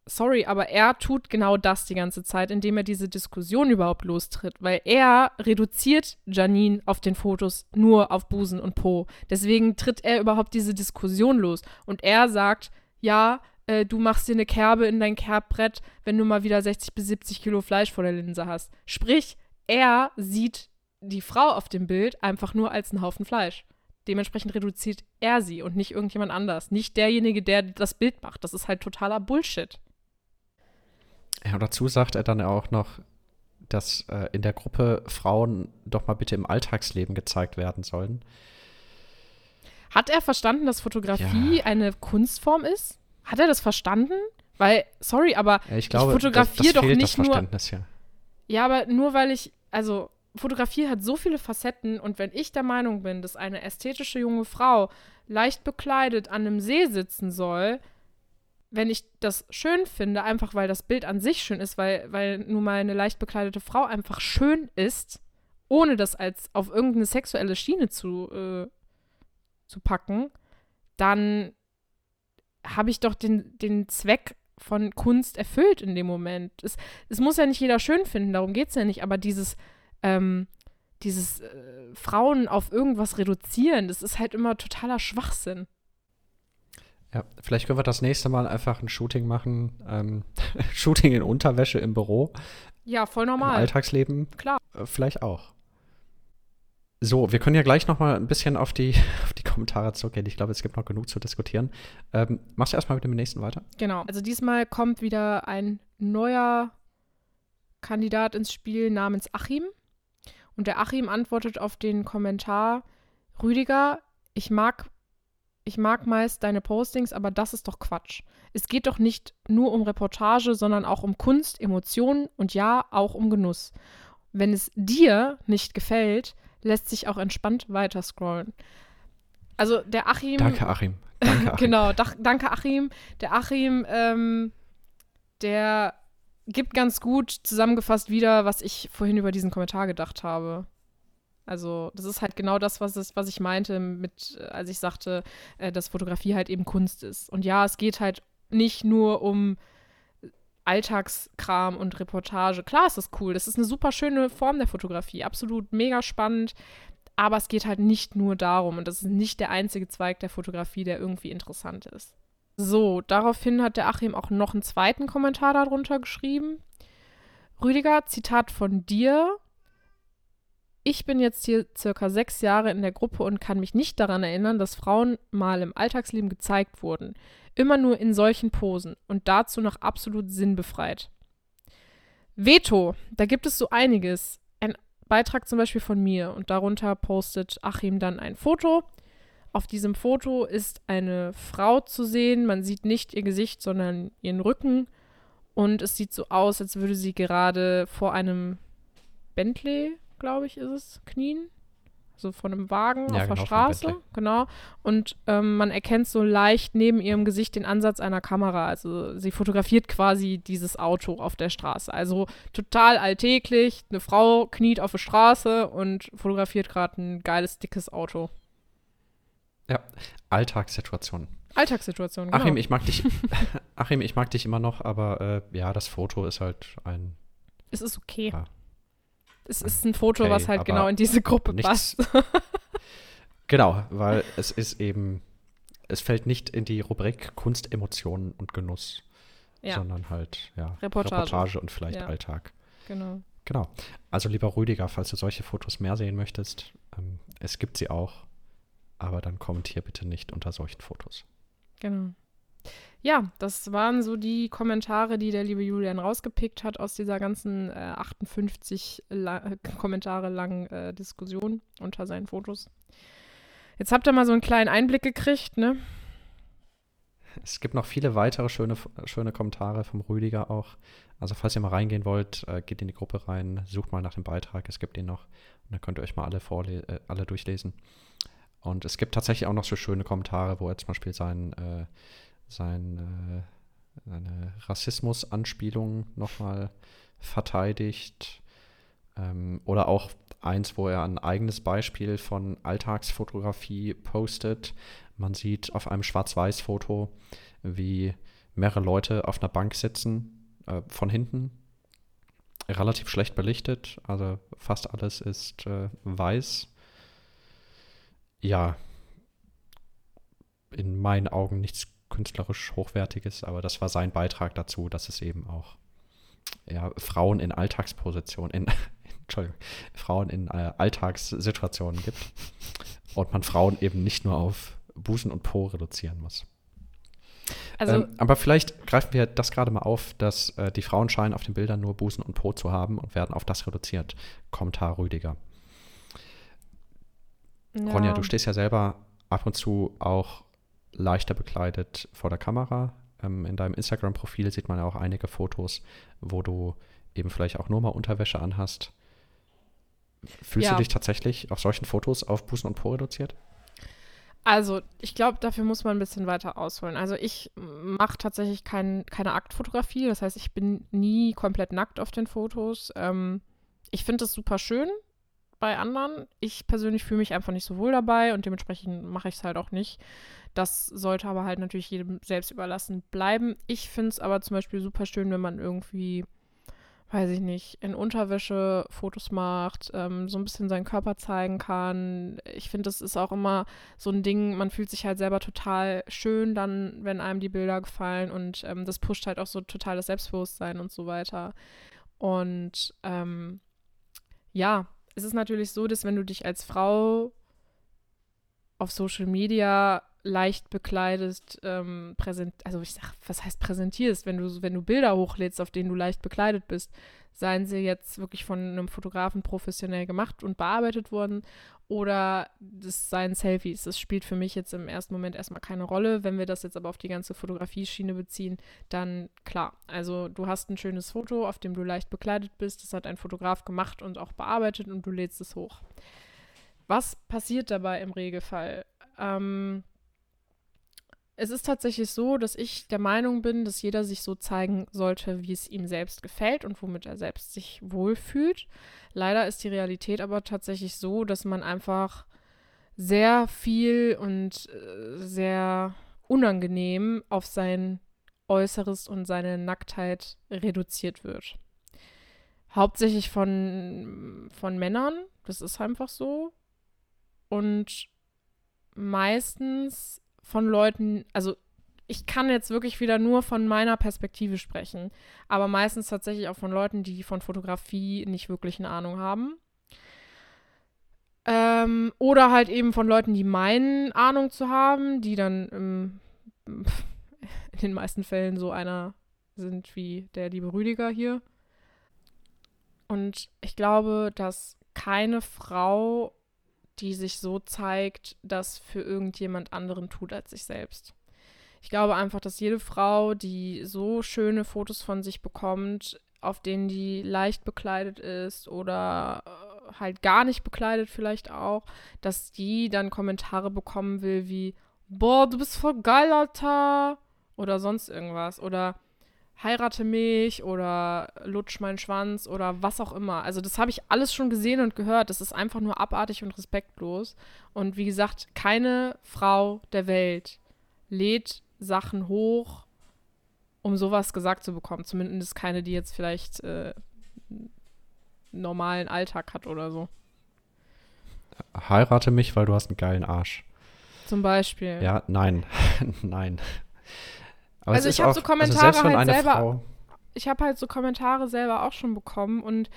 sorry, aber er tut genau das die ganze Zeit, indem er diese Diskussion überhaupt lostritt, weil er reduziert Janine auf den Fotos nur auf Busen und Po. Deswegen tritt er überhaupt diese Diskussion los und er sagt, ja, äh, du machst dir eine Kerbe in dein Kerbbrett, wenn du mal wieder 60 bis 70 Kilo Fleisch vor der Linse hast. Sprich, er sieht die Frau auf dem Bild einfach nur als einen Haufen Fleisch. Dementsprechend reduziert er sie und nicht irgendjemand anders. Nicht derjenige, der das Bild macht. Das ist halt totaler Bullshit. Ja, dazu sagt er dann auch noch, dass äh, in der Gruppe Frauen doch mal bitte im Alltagsleben gezeigt werden sollen. Hat er verstanden, dass Fotografie ja. eine Kunstform ist? Hat er das verstanden? Weil, sorry, aber ja, ich, glaube, ich fotografiere doch nicht nur. Ja. ja, aber nur weil ich, also Fotografie hat so viele Facetten und wenn ich der Meinung bin, dass eine ästhetische junge Frau leicht bekleidet an einem See sitzen soll, wenn ich das schön finde, einfach weil das Bild an sich schön ist, weil, weil nun mal eine leicht bekleidete Frau einfach schön ist, ohne das als auf irgendeine sexuelle Schiene zu, äh, zu packen, dann habe ich doch den, den Zweck von Kunst erfüllt in dem Moment. Es, es muss ja nicht jeder schön finden, darum geht es ja nicht, aber dieses, ähm, dieses äh, Frauen auf irgendwas reduzieren, das ist halt immer totaler Schwachsinn. Ja, vielleicht können wir das nächste Mal einfach ein Shooting machen. Ähm, Shooting in Unterwäsche im Büro. Ja, voll normal. Im Alltagsleben. Klar. Äh, vielleicht auch. So, wir können ja gleich noch mal ein bisschen auf die, auf die Kommentare zurückgehen. Ich glaube, es gibt noch genug zu diskutieren. Ähm, machst du erstmal mit dem nächsten weiter? Genau. Also diesmal kommt wieder ein neuer Kandidat ins Spiel namens Achim. Und der Achim antwortet auf den Kommentar, Rüdiger, ich mag, ich mag meist deine Postings, aber das ist doch Quatsch. Es geht doch nicht nur um Reportage, sondern auch um Kunst, Emotionen und ja, auch um Genuss. Wenn es dir nicht gefällt, lässt sich auch entspannt weiter scrollen. Also der Achim. Danke, Achim. Danke, Achim. genau, dach, danke, Achim. Der Achim, ähm, der gibt ganz gut zusammengefasst wieder, was ich vorhin über diesen Kommentar gedacht habe. Also, das ist halt genau das, was, es, was ich meinte, mit, äh, als ich sagte, äh, dass Fotografie halt eben Kunst ist. Und ja, es geht halt nicht nur um Alltagskram und Reportage. Klar ist das cool. Das ist eine super schöne Form der Fotografie. Absolut mega spannend. Aber es geht halt nicht nur darum. Und das ist nicht der einzige Zweig der Fotografie, der irgendwie interessant ist. So, daraufhin hat der Achim auch noch einen zweiten Kommentar darunter geschrieben. Rüdiger, Zitat von dir. Ich bin jetzt hier circa sechs Jahre in der Gruppe und kann mich nicht daran erinnern, dass Frauen mal im Alltagsleben gezeigt wurden. Immer nur in solchen Posen und dazu noch absolut sinnbefreit. Veto, da gibt es so einiges. Ein Beitrag zum Beispiel von mir und darunter postet Achim dann ein Foto. Auf diesem Foto ist eine Frau zu sehen. Man sieht nicht ihr Gesicht, sondern ihren Rücken. Und es sieht so aus, als würde sie gerade vor einem Bentley, glaube ich, ist es, knien so von einem Wagen ja, auf genau, der Straße, genau. Und ähm, man erkennt so leicht neben ihrem Gesicht den Ansatz einer Kamera. Also sie fotografiert quasi dieses Auto auf der Straße. Also total alltäglich. Eine Frau kniet auf der Straße und fotografiert gerade ein geiles, dickes Auto. Ja, Alltagssituationen. Alltagssituationen, genau. Achim, ich mag dich. Achim, ich mag dich immer noch, aber äh, ja, das Foto ist halt ein. Es ist okay. Ja. Es ist ein Foto, okay, was halt genau in diese Gruppe nichts, passt. genau, weil es ist eben, es fällt nicht in die Rubrik Kunst, Emotionen und Genuss, ja. sondern halt, ja, Reportage, Reportage und vielleicht ja. Alltag. Genau. Genau. Also lieber Rüdiger, falls du solche Fotos mehr sehen möchtest, ähm, es gibt sie auch, aber dann kommentier bitte nicht unter solchen Fotos. Genau. Ja, das waren so die Kommentare, die der liebe Julian rausgepickt hat aus dieser ganzen äh, 58 la Kommentare langen äh, Diskussion unter seinen Fotos. Jetzt habt ihr mal so einen kleinen Einblick gekriegt, ne? Es gibt noch viele weitere schöne, schöne Kommentare vom Rüdiger auch. Also falls ihr mal reingehen wollt, äh, geht in die Gruppe rein, sucht mal nach dem Beitrag, es gibt ihn noch. Und dann könnt ihr euch mal alle, äh, alle durchlesen. Und es gibt tatsächlich auch noch so schöne Kommentare, wo er zum Beispiel sein äh, sein, äh, seine Rassismus-Anspielung nochmal verteidigt. Ähm, oder auch eins, wo er ein eigenes Beispiel von Alltagsfotografie postet. Man sieht auf einem Schwarz-Weiß-Foto, wie mehrere Leute auf einer Bank sitzen, äh, von hinten. Relativ schlecht belichtet, also fast alles ist äh, weiß. Ja, in meinen Augen nichts künstlerisch hochwertiges, aber das war sein Beitrag dazu, dass es eben auch ja, Frauen in Alltagspositionen, in, Entschuldigung, Frauen in äh, Alltagssituationen gibt und man Frauen eben nicht nur auf Busen und Po reduzieren muss. Also, ähm, aber vielleicht greifen wir das gerade mal auf, dass äh, die Frauen scheinen auf den Bildern nur Busen und Po zu haben und werden auf das reduziert. Kommentar Rüdiger. Ja. Ronja, du stehst ja selber ab und zu auch leichter bekleidet vor der Kamera. Ähm, in deinem Instagram-Profil sieht man ja auch einige Fotos, wo du eben vielleicht auch nur mal Unterwäsche anhast. Fühlst ja. du dich tatsächlich auf solchen Fotos auf Busen und Po reduziert? Also, ich glaube, dafür muss man ein bisschen weiter ausholen. Also, ich mache tatsächlich kein, keine Aktfotografie. Das heißt, ich bin nie komplett nackt auf den Fotos. Ähm, ich finde es super schön bei anderen. Ich persönlich fühle mich einfach nicht so wohl dabei und dementsprechend mache ich es halt auch nicht. Das sollte aber halt natürlich jedem selbst überlassen bleiben. Ich finde es aber zum Beispiel super schön, wenn man irgendwie, weiß ich nicht, in Unterwäsche Fotos macht, ähm, so ein bisschen seinen Körper zeigen kann. Ich finde, das ist auch immer so ein Ding, man fühlt sich halt selber total schön dann, wenn einem die Bilder gefallen und ähm, das pusht halt auch so total das Selbstbewusstsein und so weiter. Und ähm, ja, es ist natürlich so, dass wenn du dich als Frau auf Social Media leicht bekleidet ähm, präsent, also ich sag, was heißt präsentierst, wenn du, wenn du Bilder hochlädst, auf denen du leicht bekleidet bist, seien sie jetzt wirklich von einem Fotografen professionell gemacht und bearbeitet worden oder das seien Selfies. Das spielt für mich jetzt im ersten Moment erstmal keine Rolle. Wenn wir das jetzt aber auf die ganze Fotografieschiene beziehen, dann klar. Also du hast ein schönes Foto, auf dem du leicht bekleidet bist. Das hat ein Fotograf gemacht und auch bearbeitet und du lädst es hoch. Was passiert dabei im Regelfall? Ähm, es ist tatsächlich so, dass ich der Meinung bin, dass jeder sich so zeigen sollte, wie es ihm selbst gefällt und womit er selbst sich wohlfühlt. Leider ist die Realität aber tatsächlich so, dass man einfach sehr viel und äh, sehr unangenehm auf sein Äußeres und seine Nacktheit reduziert wird. Hauptsächlich von, von Männern, das ist einfach so. Und meistens von Leuten, also ich kann jetzt wirklich wieder nur von meiner Perspektive sprechen, aber meistens tatsächlich auch von Leuten, die von Fotografie nicht wirklich eine Ahnung haben. Ähm, oder halt eben von Leuten, die meinen, Ahnung zu haben, die dann ähm, in den meisten Fällen so einer sind wie der liebe Rüdiger hier. Und ich glaube, dass keine Frau die sich so zeigt, das für irgendjemand anderen tut als sich selbst. Ich glaube einfach, dass jede Frau, die so schöne Fotos von sich bekommt, auf denen die leicht bekleidet ist oder äh, halt gar nicht bekleidet vielleicht auch, dass die dann Kommentare bekommen will wie, boah, du bist voll geil, Alter. Oder sonst irgendwas. Oder heirate mich oder lutsch meinen Schwanz oder was auch immer. Also das habe ich alles schon gesehen und gehört. Das ist einfach nur abartig und respektlos. Und wie gesagt, keine Frau der Welt lädt Sachen hoch, um sowas gesagt zu bekommen. Zumindest keine, die jetzt vielleicht äh, normalen Alltag hat oder so. Heirate mich, weil du hast einen geilen Arsch. Zum Beispiel. Ja, nein. nein. Aber also ich habe so also Kommentare also halt selber. Frau ich habe halt so Kommentare selber auch schon bekommen und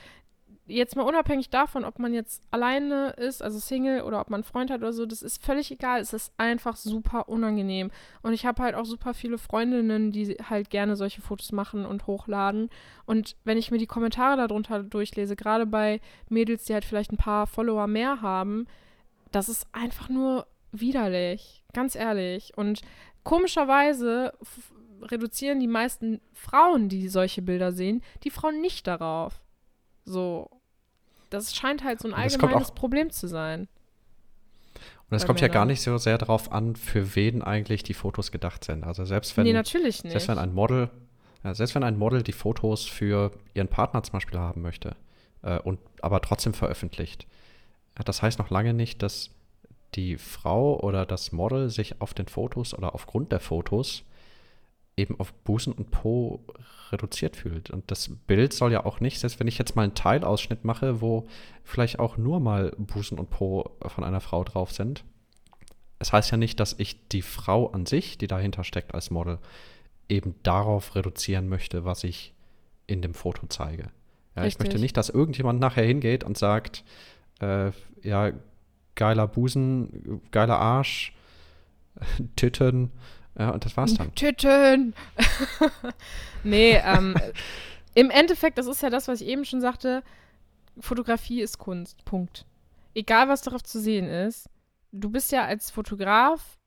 jetzt mal unabhängig davon, ob man jetzt alleine ist, also Single oder ob man einen Freund hat oder so, das ist völlig egal. Es ist einfach super unangenehm. Und ich habe halt auch super viele Freundinnen, die halt gerne solche Fotos machen und hochladen. Und wenn ich mir die Kommentare darunter durchlese, gerade bei Mädels, die halt vielleicht ein paar Follower mehr haben, das ist einfach nur widerlich. Ganz ehrlich. Und komischerweise reduzieren die meisten Frauen, die solche Bilder sehen, die Frauen nicht darauf. So. Das scheint halt so ein allgemeines Problem zu sein. Und es kommt Männern. ja gar nicht so sehr darauf an, für wen eigentlich die Fotos gedacht sind. Also selbst wenn, nee, natürlich nicht. Selbst wenn ein Model, ja, selbst wenn ein Model die Fotos für ihren Partner zum Beispiel haben möchte äh, und aber trotzdem veröffentlicht, das heißt noch lange nicht, dass die Frau oder das Model sich auf den Fotos oder aufgrund der Fotos eben auf Busen und Po reduziert fühlt. Und das Bild soll ja auch nicht, selbst wenn ich jetzt mal einen Teilausschnitt mache, wo vielleicht auch nur mal Busen und Po von einer Frau drauf sind. Es heißt ja nicht, dass ich die Frau an sich, die dahinter steckt als Model, eben darauf reduzieren möchte, was ich in dem Foto zeige. Ja, ich möchte nicht, dass irgendjemand nachher hingeht und sagt, äh, ja, geiler Busen, geiler Arsch, Titten, ja, und das war's dann. Tüten. nee, ähm, im Endeffekt, das ist ja das, was ich eben schon sagte, Fotografie ist Kunst. Punkt. Egal, was darauf zu sehen ist, du bist ja als Fotograf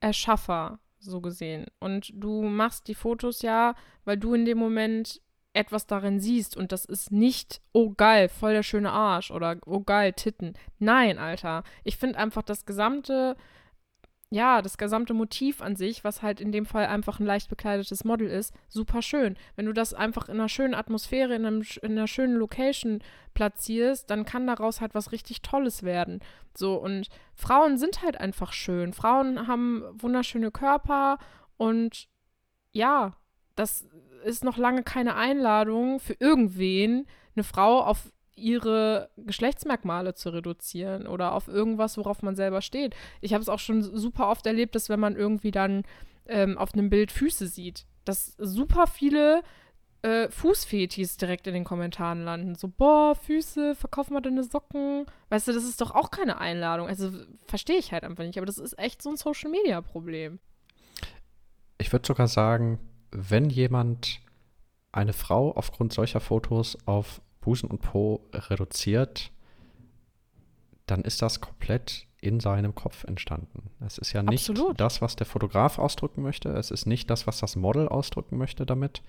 Erschaffer, so gesehen. Und du machst die Fotos ja, weil du in dem Moment etwas darin siehst und das ist nicht, oh geil, voll der schöne Arsch oder oh geil, Titten. Nein, Alter. Ich finde einfach das gesamte ja, das gesamte Motiv an sich, was halt in dem Fall einfach ein leicht bekleidetes Model ist, super schön. Wenn du das einfach in einer schönen Atmosphäre, in, einem, in einer schönen Location platzierst, dann kann daraus halt was richtig Tolles werden. So, und Frauen sind halt einfach schön. Frauen haben wunderschöne Körper und ja, das ist noch lange keine Einladung für irgendwen, eine Frau auf ihre Geschlechtsmerkmale zu reduzieren oder auf irgendwas, worauf man selber steht. Ich habe es auch schon super oft erlebt, dass wenn man irgendwie dann ähm, auf einem Bild Füße sieht, dass super viele äh, Fußfetis direkt in den Kommentaren landen. So, boah, Füße, verkauf mal deine Socken. Weißt du, das ist doch auch keine Einladung. Also verstehe ich halt einfach nicht. Aber das ist echt so ein Social-Media-Problem. Ich würde sogar sagen, wenn jemand eine Frau aufgrund solcher Fotos auf Busen und Po reduziert, dann ist das komplett in seinem Kopf entstanden. Es ist ja nicht Absolut. das, was der Fotograf ausdrücken möchte. Es ist nicht das, was das Model ausdrücken möchte damit.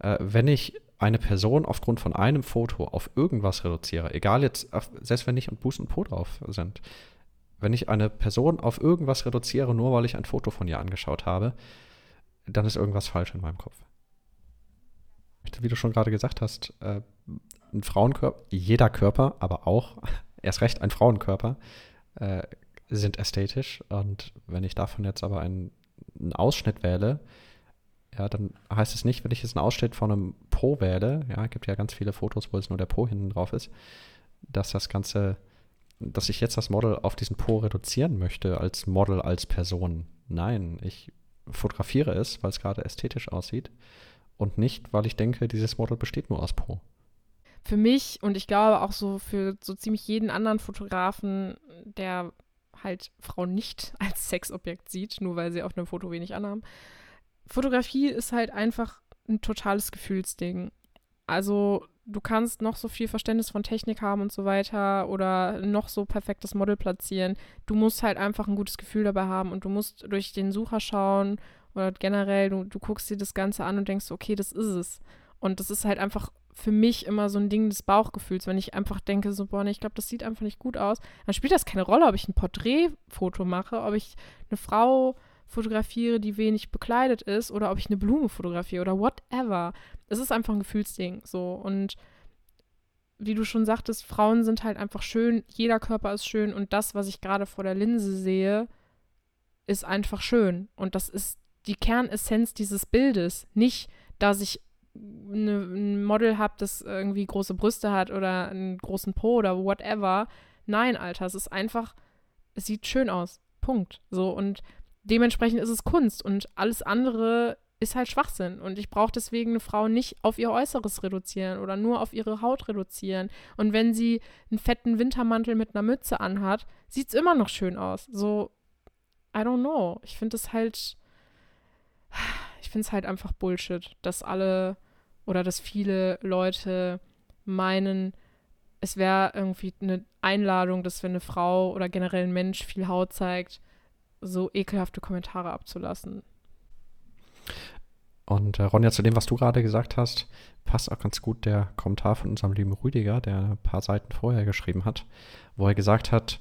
Äh, wenn ich eine Person aufgrund von einem Foto auf irgendwas reduziere, egal jetzt, selbst wenn nicht und Busen und Po drauf sind, wenn ich eine Person auf irgendwas reduziere, nur weil ich ein Foto von ihr angeschaut habe, dann ist irgendwas falsch in meinem Kopf. Wie du schon gerade gesagt hast, äh, ein Frauenkörper, jeder Körper, aber auch erst recht ein Frauenkörper, äh, sind ästhetisch. Und wenn ich davon jetzt aber einen, einen, Ausschnitt wähle, ja, dann heißt es nicht, wenn ich jetzt einen Ausschnitt von einem Po wähle, ja, gibt ja ganz viele Fotos, wo es nur der Po hinten drauf ist, dass das Ganze, dass ich jetzt das Model auf diesen Po reduzieren möchte, als Model, als Person. Nein, ich fotografiere es, weil es gerade ästhetisch aussieht und nicht, weil ich denke, dieses Model besteht nur aus Po für mich und ich glaube auch so für so ziemlich jeden anderen Fotografen, der halt Frauen nicht als Sexobjekt sieht, nur weil sie auf einem Foto wenig anhaben. Fotografie ist halt einfach ein totales Gefühlsding. Also du kannst noch so viel Verständnis von Technik haben und so weiter oder noch so perfektes Model platzieren. Du musst halt einfach ein gutes Gefühl dabei haben und du musst durch den Sucher schauen oder generell, du, du guckst dir das Ganze an und denkst, okay, das ist es. Und das ist halt einfach für mich immer so ein Ding des Bauchgefühls, wenn ich einfach denke, so, boah, nee, ich glaube, das sieht einfach nicht gut aus, dann spielt das keine Rolle, ob ich ein Porträtfoto mache, ob ich eine Frau fotografiere, die wenig bekleidet ist, oder ob ich eine Blume fotografiere oder whatever. Es ist einfach ein Gefühlsding, so. Und wie du schon sagtest, Frauen sind halt einfach schön, jeder Körper ist schön und das, was ich gerade vor der Linse sehe, ist einfach schön. Und das ist die Kernessenz dieses Bildes. Nicht, dass ich eine, ein Model habe, das irgendwie große Brüste hat oder einen großen Po oder whatever. Nein, Alter, es ist einfach, es sieht schön aus. Punkt. So und dementsprechend ist es Kunst und alles andere ist halt Schwachsinn. Und ich brauche deswegen eine Frau nicht auf ihr Äußeres reduzieren oder nur auf ihre Haut reduzieren. Und wenn sie einen fetten Wintermantel mit einer Mütze anhat, sieht es immer noch schön aus. So, I don't know. Ich finde es halt ich finde es halt einfach Bullshit, dass alle oder dass viele Leute meinen, es wäre irgendwie eine Einladung, dass wenn eine Frau oder generell ein Mensch viel Haut zeigt, so ekelhafte Kommentare abzulassen. Und äh, Ronja, zu dem, was du gerade gesagt hast, passt auch ganz gut der Kommentar von unserem lieben Rüdiger, der ein paar Seiten vorher geschrieben hat, wo er gesagt hat,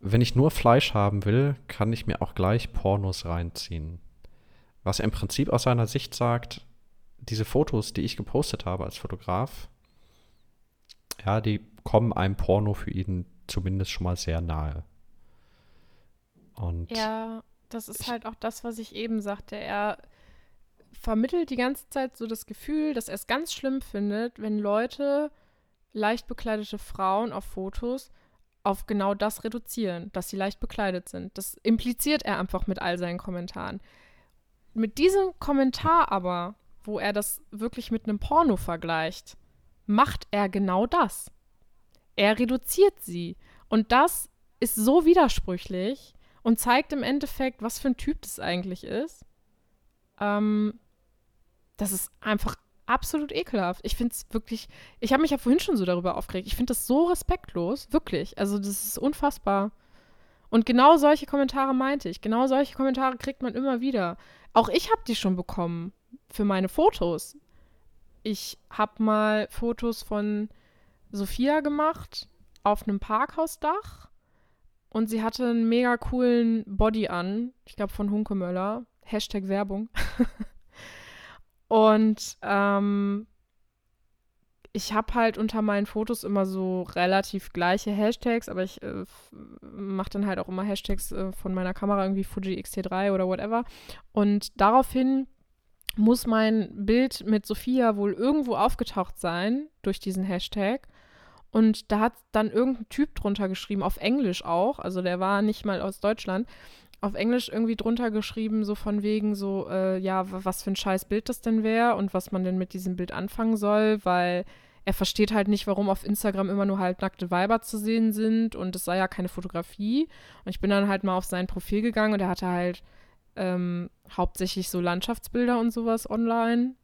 wenn ich nur Fleisch haben will, kann ich mir auch gleich Pornos reinziehen. Was er im Prinzip aus seiner Sicht sagt, diese Fotos, die ich gepostet habe als Fotograf, ja, die kommen einem Porno für ihn zumindest schon mal sehr nahe. Und ja, das ist halt auch das, was ich eben sagte. Er vermittelt die ganze Zeit so das Gefühl, dass er es ganz schlimm findet, wenn Leute leicht bekleidete Frauen auf Fotos auf genau das reduzieren, dass sie leicht bekleidet sind. Das impliziert er einfach mit all seinen Kommentaren. Mit diesem Kommentar aber wo er das wirklich mit einem Porno vergleicht, macht er genau das. Er reduziert sie. Und das ist so widersprüchlich und zeigt im Endeffekt, was für ein Typ das eigentlich ist. Ähm, das ist einfach absolut ekelhaft. Ich finde es wirklich, ich habe mich ja vorhin schon so darüber aufgeregt. Ich finde das so respektlos, wirklich. Also das ist unfassbar. Und genau solche Kommentare meinte ich. Genau solche Kommentare kriegt man immer wieder. Auch ich habe die schon bekommen für meine Fotos. Ich habe mal Fotos von Sophia gemacht auf einem Parkhausdach und sie hatte einen mega coolen Body an. Ich glaube von Hunke Möller. Hashtag Werbung. und ähm, ich habe halt unter meinen Fotos immer so relativ gleiche Hashtags, aber ich äh, mache dann halt auch immer Hashtags äh, von meiner Kamera, irgendwie Fuji X-T3 oder whatever. Und daraufhin muss mein Bild mit Sophia wohl irgendwo aufgetaucht sein durch diesen Hashtag. Und da hat dann irgendein Typ drunter geschrieben, auf Englisch auch, also der war nicht mal aus Deutschland, auf Englisch irgendwie drunter geschrieben, so von wegen so, äh, ja, was für ein scheiß Bild das denn wäre und was man denn mit diesem Bild anfangen soll, weil er versteht halt nicht, warum auf Instagram immer nur halt nackte Weiber zu sehen sind und es sei ja keine Fotografie. Und ich bin dann halt mal auf sein Profil gegangen und er hatte halt ähm, hauptsächlich so Landschaftsbilder und sowas online.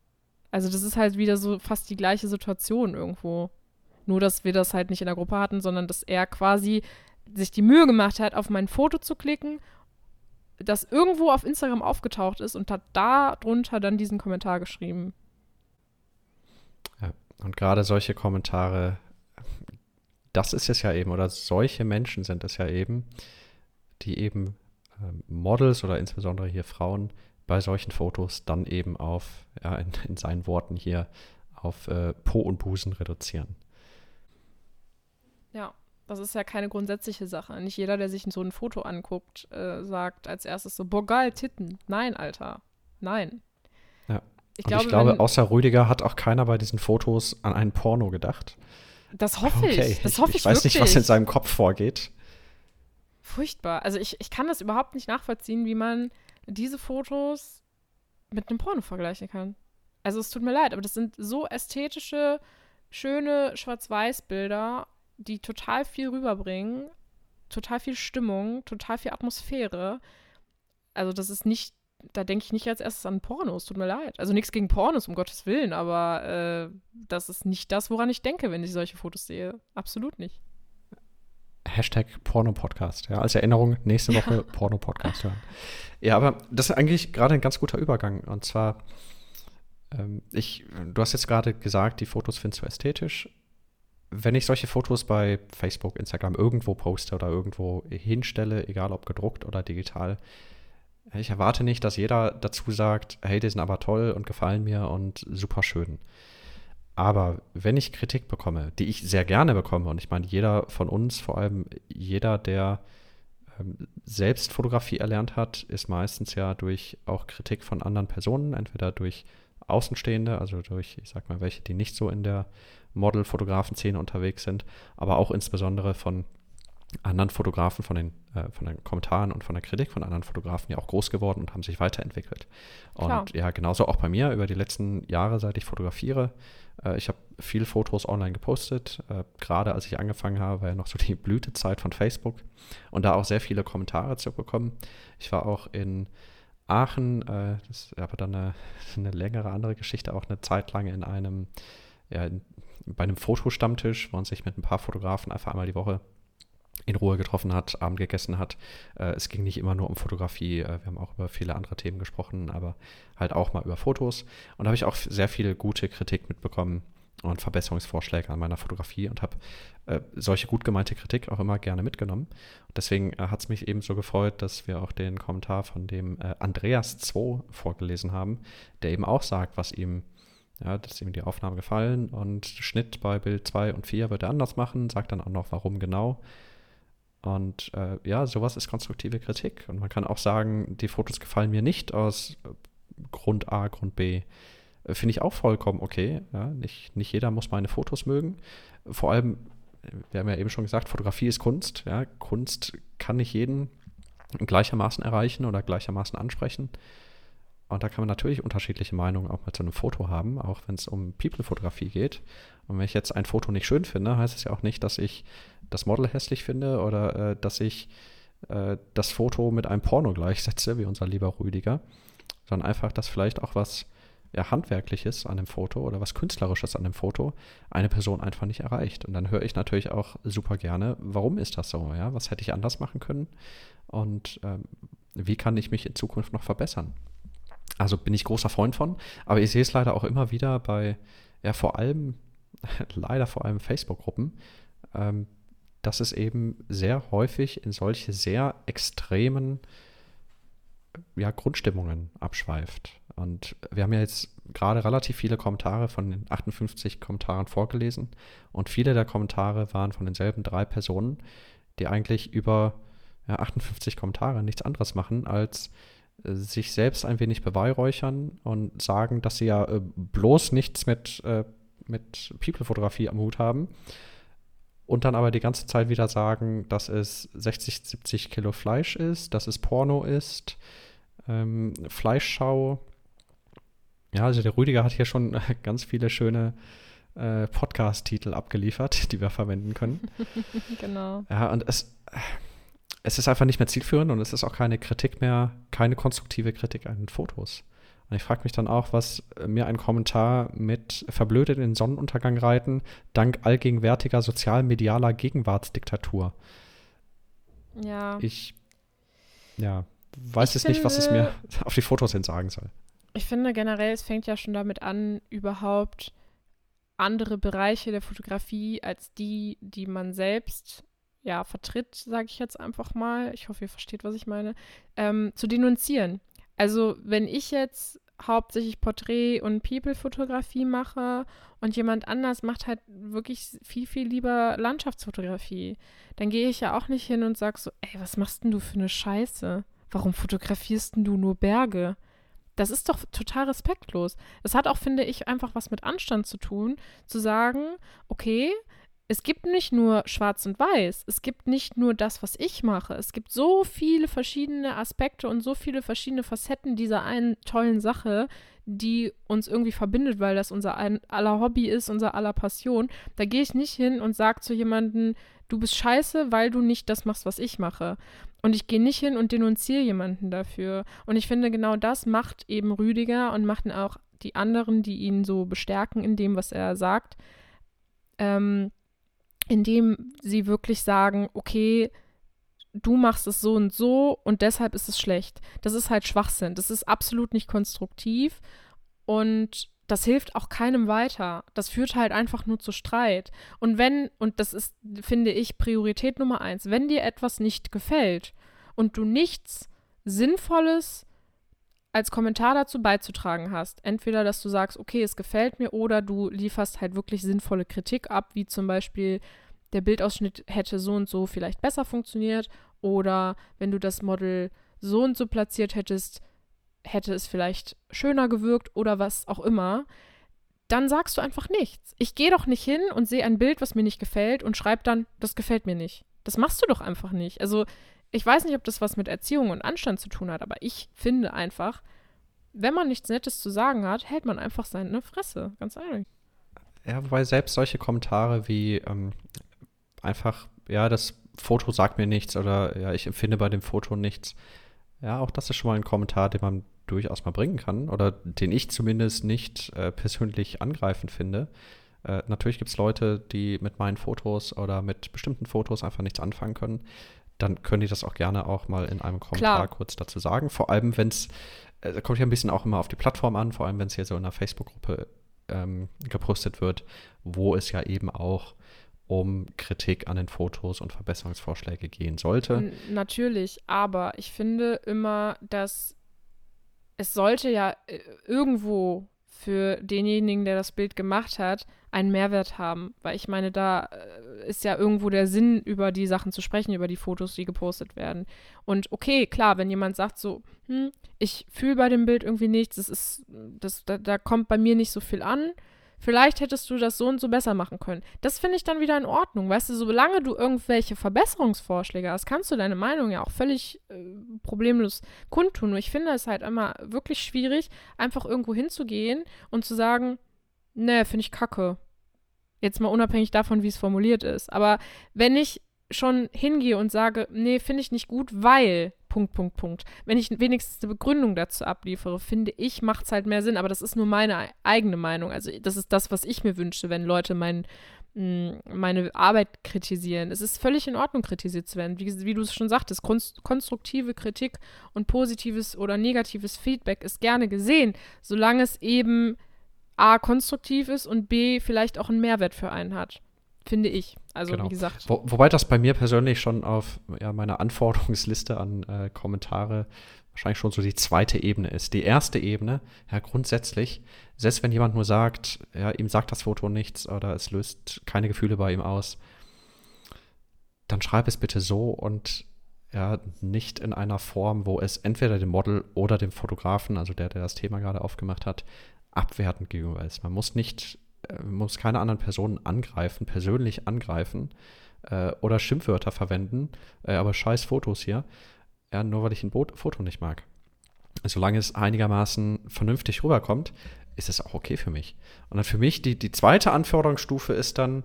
Also das ist halt wieder so fast die gleiche Situation irgendwo. Nur, dass wir das halt nicht in der Gruppe hatten, sondern dass er quasi sich die Mühe gemacht hat, auf mein Foto zu klicken, das irgendwo auf Instagram aufgetaucht ist und hat da drunter dann diesen Kommentar geschrieben. Ja, und gerade solche Kommentare, das ist es ja eben, oder solche Menschen sind es ja eben, die eben ähm, Models oder insbesondere hier Frauen bei solchen Fotos dann eben auf, ja, in, in seinen Worten hier, auf äh, Po und Busen reduzieren. Ja, das ist ja keine grundsätzliche Sache. Nicht jeder, der sich so ein Foto anguckt, äh, sagt als erstes so, boah, geil, Titten. Nein, Alter. Nein. Ja. Ich, glaube, ich glaube, wenn, außer Rüdiger hat auch keiner bei diesen Fotos an einen Porno gedacht. Das hoffe okay. ich. Das hoffe ich, ich weiß wirklich. nicht, was in seinem Kopf vorgeht. Furchtbar. Also ich, ich kann das überhaupt nicht nachvollziehen, wie man diese Fotos mit einem Porno vergleichen kann. Also es tut mir leid, aber das sind so ästhetische, schöne Schwarz-Weiß-Bilder die total viel rüberbringen, total viel Stimmung, total viel Atmosphäre. Also das ist nicht, da denke ich nicht als erstes an Pornos, tut mir leid. Also nichts gegen Pornos, um Gottes Willen, aber äh, das ist nicht das, woran ich denke, wenn ich solche Fotos sehe. Absolut nicht. Hashtag Porno-Podcast. Ja, als Erinnerung, nächste Woche ja. Porno-Podcast hören. Ja, aber das ist eigentlich gerade ein ganz guter Übergang. Und zwar, ähm, ich, du hast jetzt gerade gesagt, die Fotos findest du ästhetisch wenn ich solche Fotos bei Facebook, Instagram irgendwo poste oder irgendwo hinstelle, egal ob gedruckt oder digital, ich erwarte nicht, dass jeder dazu sagt, hey, die sind aber toll und gefallen mir und super schön. Aber wenn ich Kritik bekomme, die ich sehr gerne bekomme, und ich meine, jeder von uns, vor allem jeder, der ähm, selbst Fotografie erlernt hat, ist meistens ja durch auch Kritik von anderen Personen, entweder durch Außenstehende, also durch, ich sag mal, welche, die nicht so in der Model-Fotografen-Szene unterwegs sind, aber auch insbesondere von anderen Fotografen, von den, äh, von den Kommentaren und von der Kritik von anderen Fotografen ja auch groß geworden und haben sich weiterentwickelt. Klar. Und ja, genauso auch bei mir über die letzten Jahre, seit ich fotografiere. Äh, ich habe viele Fotos online gepostet. Äh, Gerade als ich angefangen habe, war ja noch so die Blütezeit von Facebook und da auch sehr viele Kommentare zu bekommen. Ich war auch in Aachen, äh, das ist aber dann eine, eine längere andere Geschichte, auch eine Zeit lang in einem ja, in bei einem Fotostammtisch, wo man sich mit ein paar Fotografen einfach einmal die Woche in Ruhe getroffen hat, Abend gegessen hat. Äh, es ging nicht immer nur um Fotografie, äh, wir haben auch über viele andere Themen gesprochen, aber halt auch mal über Fotos. Und da habe ich auch sehr viel gute Kritik mitbekommen und Verbesserungsvorschläge an meiner Fotografie und habe äh, solche gut gemeinte Kritik auch immer gerne mitgenommen. Und deswegen äh, hat es mich eben so gefreut, dass wir auch den Kommentar von dem äh, Andreas 2 vorgelesen haben, der eben auch sagt, was ihm ja, dass ihm die Aufnahme gefallen und Schnitt bei Bild 2 und 4 wird er anders machen, sagt dann auch noch, warum genau. Und äh, ja, sowas ist konstruktive Kritik. Und man kann auch sagen, die Fotos gefallen mir nicht aus äh, Grund A, Grund B. Finde ich auch vollkommen okay. Ja? Nicht, nicht jeder muss meine Fotos mögen. Vor allem, wir haben ja eben schon gesagt, Fotografie ist Kunst. Ja? Kunst kann nicht jeden gleichermaßen erreichen oder gleichermaßen ansprechen. Und da kann man natürlich unterschiedliche Meinungen auch mal zu einem Foto haben, auch wenn es um People-Fotografie geht. Und wenn ich jetzt ein Foto nicht schön finde, heißt es ja auch nicht, dass ich das Model hässlich finde oder äh, dass ich äh, das Foto mit einem Porno gleichsetze, wie unser lieber Rüdiger, sondern einfach, dass vielleicht auch was ja, Handwerkliches an dem Foto oder was Künstlerisches an dem Foto eine Person einfach nicht erreicht. Und dann höre ich natürlich auch super gerne, warum ist das so? Ja? Was hätte ich anders machen können? Und ähm, wie kann ich mich in Zukunft noch verbessern? Also bin ich großer Freund von, aber ich sehe es leider auch immer wieder bei, ja, vor allem, leider vor allem Facebook-Gruppen, ähm, dass es eben sehr häufig in solche sehr extremen ja, Grundstimmungen abschweift. Und wir haben ja jetzt gerade relativ viele Kommentare von den 58 Kommentaren vorgelesen und viele der Kommentare waren von denselben drei Personen, die eigentlich über ja, 58 Kommentare nichts anderes machen, als sich selbst ein wenig beweihräuchern und sagen, dass sie ja äh, bloß nichts mit, äh, mit People-Fotografie am Hut haben und dann aber die ganze Zeit wieder sagen, dass es 60, 70 Kilo Fleisch ist, dass es Porno ist, ähm, Fleischschau. Ja, also der Rüdiger hat hier schon ganz viele schöne äh, Podcast-Titel abgeliefert, die wir verwenden können. genau. Ja, und es, es ist einfach nicht mehr zielführend und es ist auch keine Kritik mehr, keine konstruktive Kritik an den Fotos. Und ich frage mich dann auch, was mir ein Kommentar mit verblödet in den Sonnenuntergang reiten, dank allgegenwärtiger sozial-medialer Gegenwartsdiktatur. Ja. Ich, ja, weiß Ich es nicht, was es finde- mir auf die Fotos hin sagen soll. Ich finde generell, es fängt ja schon damit an, überhaupt andere Bereiche der Fotografie als die, die man selbst ja vertritt, sage ich jetzt einfach mal. Ich hoffe, ihr versteht, was ich meine. Ähm, zu denunzieren. Also wenn ich jetzt hauptsächlich Porträt- und People-Fotografie mache und jemand anders macht halt wirklich viel, viel lieber Landschaftsfotografie, dann gehe ich ja auch nicht hin und sage so, ey, was machst denn du für eine Scheiße? Warum fotografierst denn du nur Berge? Das ist doch total respektlos. Es hat auch, finde ich, einfach was mit Anstand zu tun, zu sagen, okay, es gibt nicht nur schwarz und weiß, es gibt nicht nur das, was ich mache. Es gibt so viele verschiedene Aspekte und so viele verschiedene Facetten dieser einen tollen Sache, die uns irgendwie verbindet, weil das unser ein, aller Hobby ist, unser aller Passion. Da gehe ich nicht hin und sage zu jemandem, du bist scheiße, weil du nicht das machst, was ich mache. Und ich gehe nicht hin und denunziere jemanden dafür. Und ich finde, genau das macht eben Rüdiger und machen auch die anderen, die ihn so bestärken in dem, was er sagt. Ähm, indem sie wirklich sagen, okay, du machst es so und so und deshalb ist es schlecht. Das ist halt Schwachsinn. Das ist absolut nicht konstruktiv und das hilft auch keinem weiter. Das führt halt einfach nur zu Streit. Und wenn, und das ist, finde ich, Priorität Nummer eins, wenn dir etwas nicht gefällt und du nichts Sinnvolles als Kommentar dazu beizutragen hast, entweder, dass du sagst, okay, es gefällt mir, oder du lieferst halt wirklich sinnvolle Kritik ab, wie zum Beispiel, der Bildausschnitt hätte so und so vielleicht besser funktioniert, oder wenn du das Model so und so platziert hättest, hätte es vielleicht schöner gewirkt oder was auch immer, dann sagst du einfach nichts. Ich gehe doch nicht hin und sehe ein Bild, was mir nicht gefällt und schreibe dann, das gefällt mir nicht. Das machst du doch einfach nicht. Also ich weiß nicht, ob das was mit Erziehung und Anstand zu tun hat, aber ich finde einfach, wenn man nichts Nettes zu sagen hat, hält man einfach seine Fresse. Ganz ehrlich. Ja, wobei selbst solche Kommentare wie ähm, einfach, ja, das Foto sagt mir nichts oder ja, ich empfinde bei dem Foto nichts. Ja, auch das ist schon mal ein Kommentar, den man durchaus mal bringen kann oder den ich zumindest nicht äh, persönlich angreifend finde. Äh, natürlich gibt es Leute, die mit meinen Fotos oder mit bestimmten Fotos einfach nichts anfangen können. Dann können die das auch gerne auch mal in einem Kommentar Klar. kurz dazu sagen. Vor allem, wenn es, äh, kommt ja ein bisschen auch immer auf die Plattform an, vor allem wenn es hier so in einer Facebook-Gruppe ähm, gepostet wird, wo es ja eben auch um Kritik an den Fotos und Verbesserungsvorschläge gehen sollte. N natürlich, aber ich finde immer, dass es sollte ja äh, irgendwo für denjenigen, der das Bild gemacht hat, einen Mehrwert haben. Weil ich meine, da äh, ist ja irgendwo der Sinn, über die Sachen zu sprechen, über die Fotos, die gepostet werden. Und okay, klar, wenn jemand sagt so, hm, ich fühle bei dem Bild irgendwie nichts, das ist, das, da, da kommt bei mir nicht so viel an. Vielleicht hättest du das so und so besser machen können. Das finde ich dann wieder in Ordnung. Weißt du, solange du irgendwelche Verbesserungsvorschläge hast, kannst du deine Meinung ja auch völlig äh, problemlos kundtun. Nur ich finde es halt immer wirklich schwierig, einfach irgendwo hinzugehen und zu sagen, ne, finde ich kacke. Jetzt mal unabhängig davon, wie es formuliert ist. Aber wenn ich schon hingehe und sage, nee, finde ich nicht gut, weil Punkt, Punkt, Punkt. Wenn ich wenigstens eine Begründung dazu abliefere, finde ich, macht es halt mehr Sinn. Aber das ist nur meine eigene Meinung. Also das ist das, was ich mir wünsche, wenn Leute mein, mh, meine Arbeit kritisieren. Es ist völlig in Ordnung, kritisiert zu werden. Wie, wie du es schon sagtest, konst konstruktive Kritik und positives oder negatives Feedback ist gerne gesehen, solange es eben A, konstruktiv ist und B, vielleicht auch einen Mehrwert für einen hat. Finde ich. Also, Genau. wie gesagt. Wo, wobei das bei mir persönlich schon auf ja, meiner Anforderungsliste an äh, Kommentare wahrscheinlich schon so die zweite Ebene ist. Die erste Ebene, ja, grundsätzlich, selbst wenn jemand nur sagt, ja, ihm sagt das Foto nichts oder es löst keine Gefühle bei ihm aus, dann schreib es bitte so und ja, nicht in einer Form, wo es entweder dem Model oder dem Fotografen, also der, der das Thema gerade aufgemacht hat, abwertend gegenüber ist. Man muss nicht muss keine anderen Personen angreifen, persönlich angreifen äh, oder Schimpfwörter verwenden, äh, aber scheiß Fotos hier, ja, nur weil ich ein Boot, Foto nicht mag. Solange es einigermaßen vernünftig rüberkommt, ist es auch okay für mich. Und dann für mich, die, die zweite Anforderungsstufe ist dann,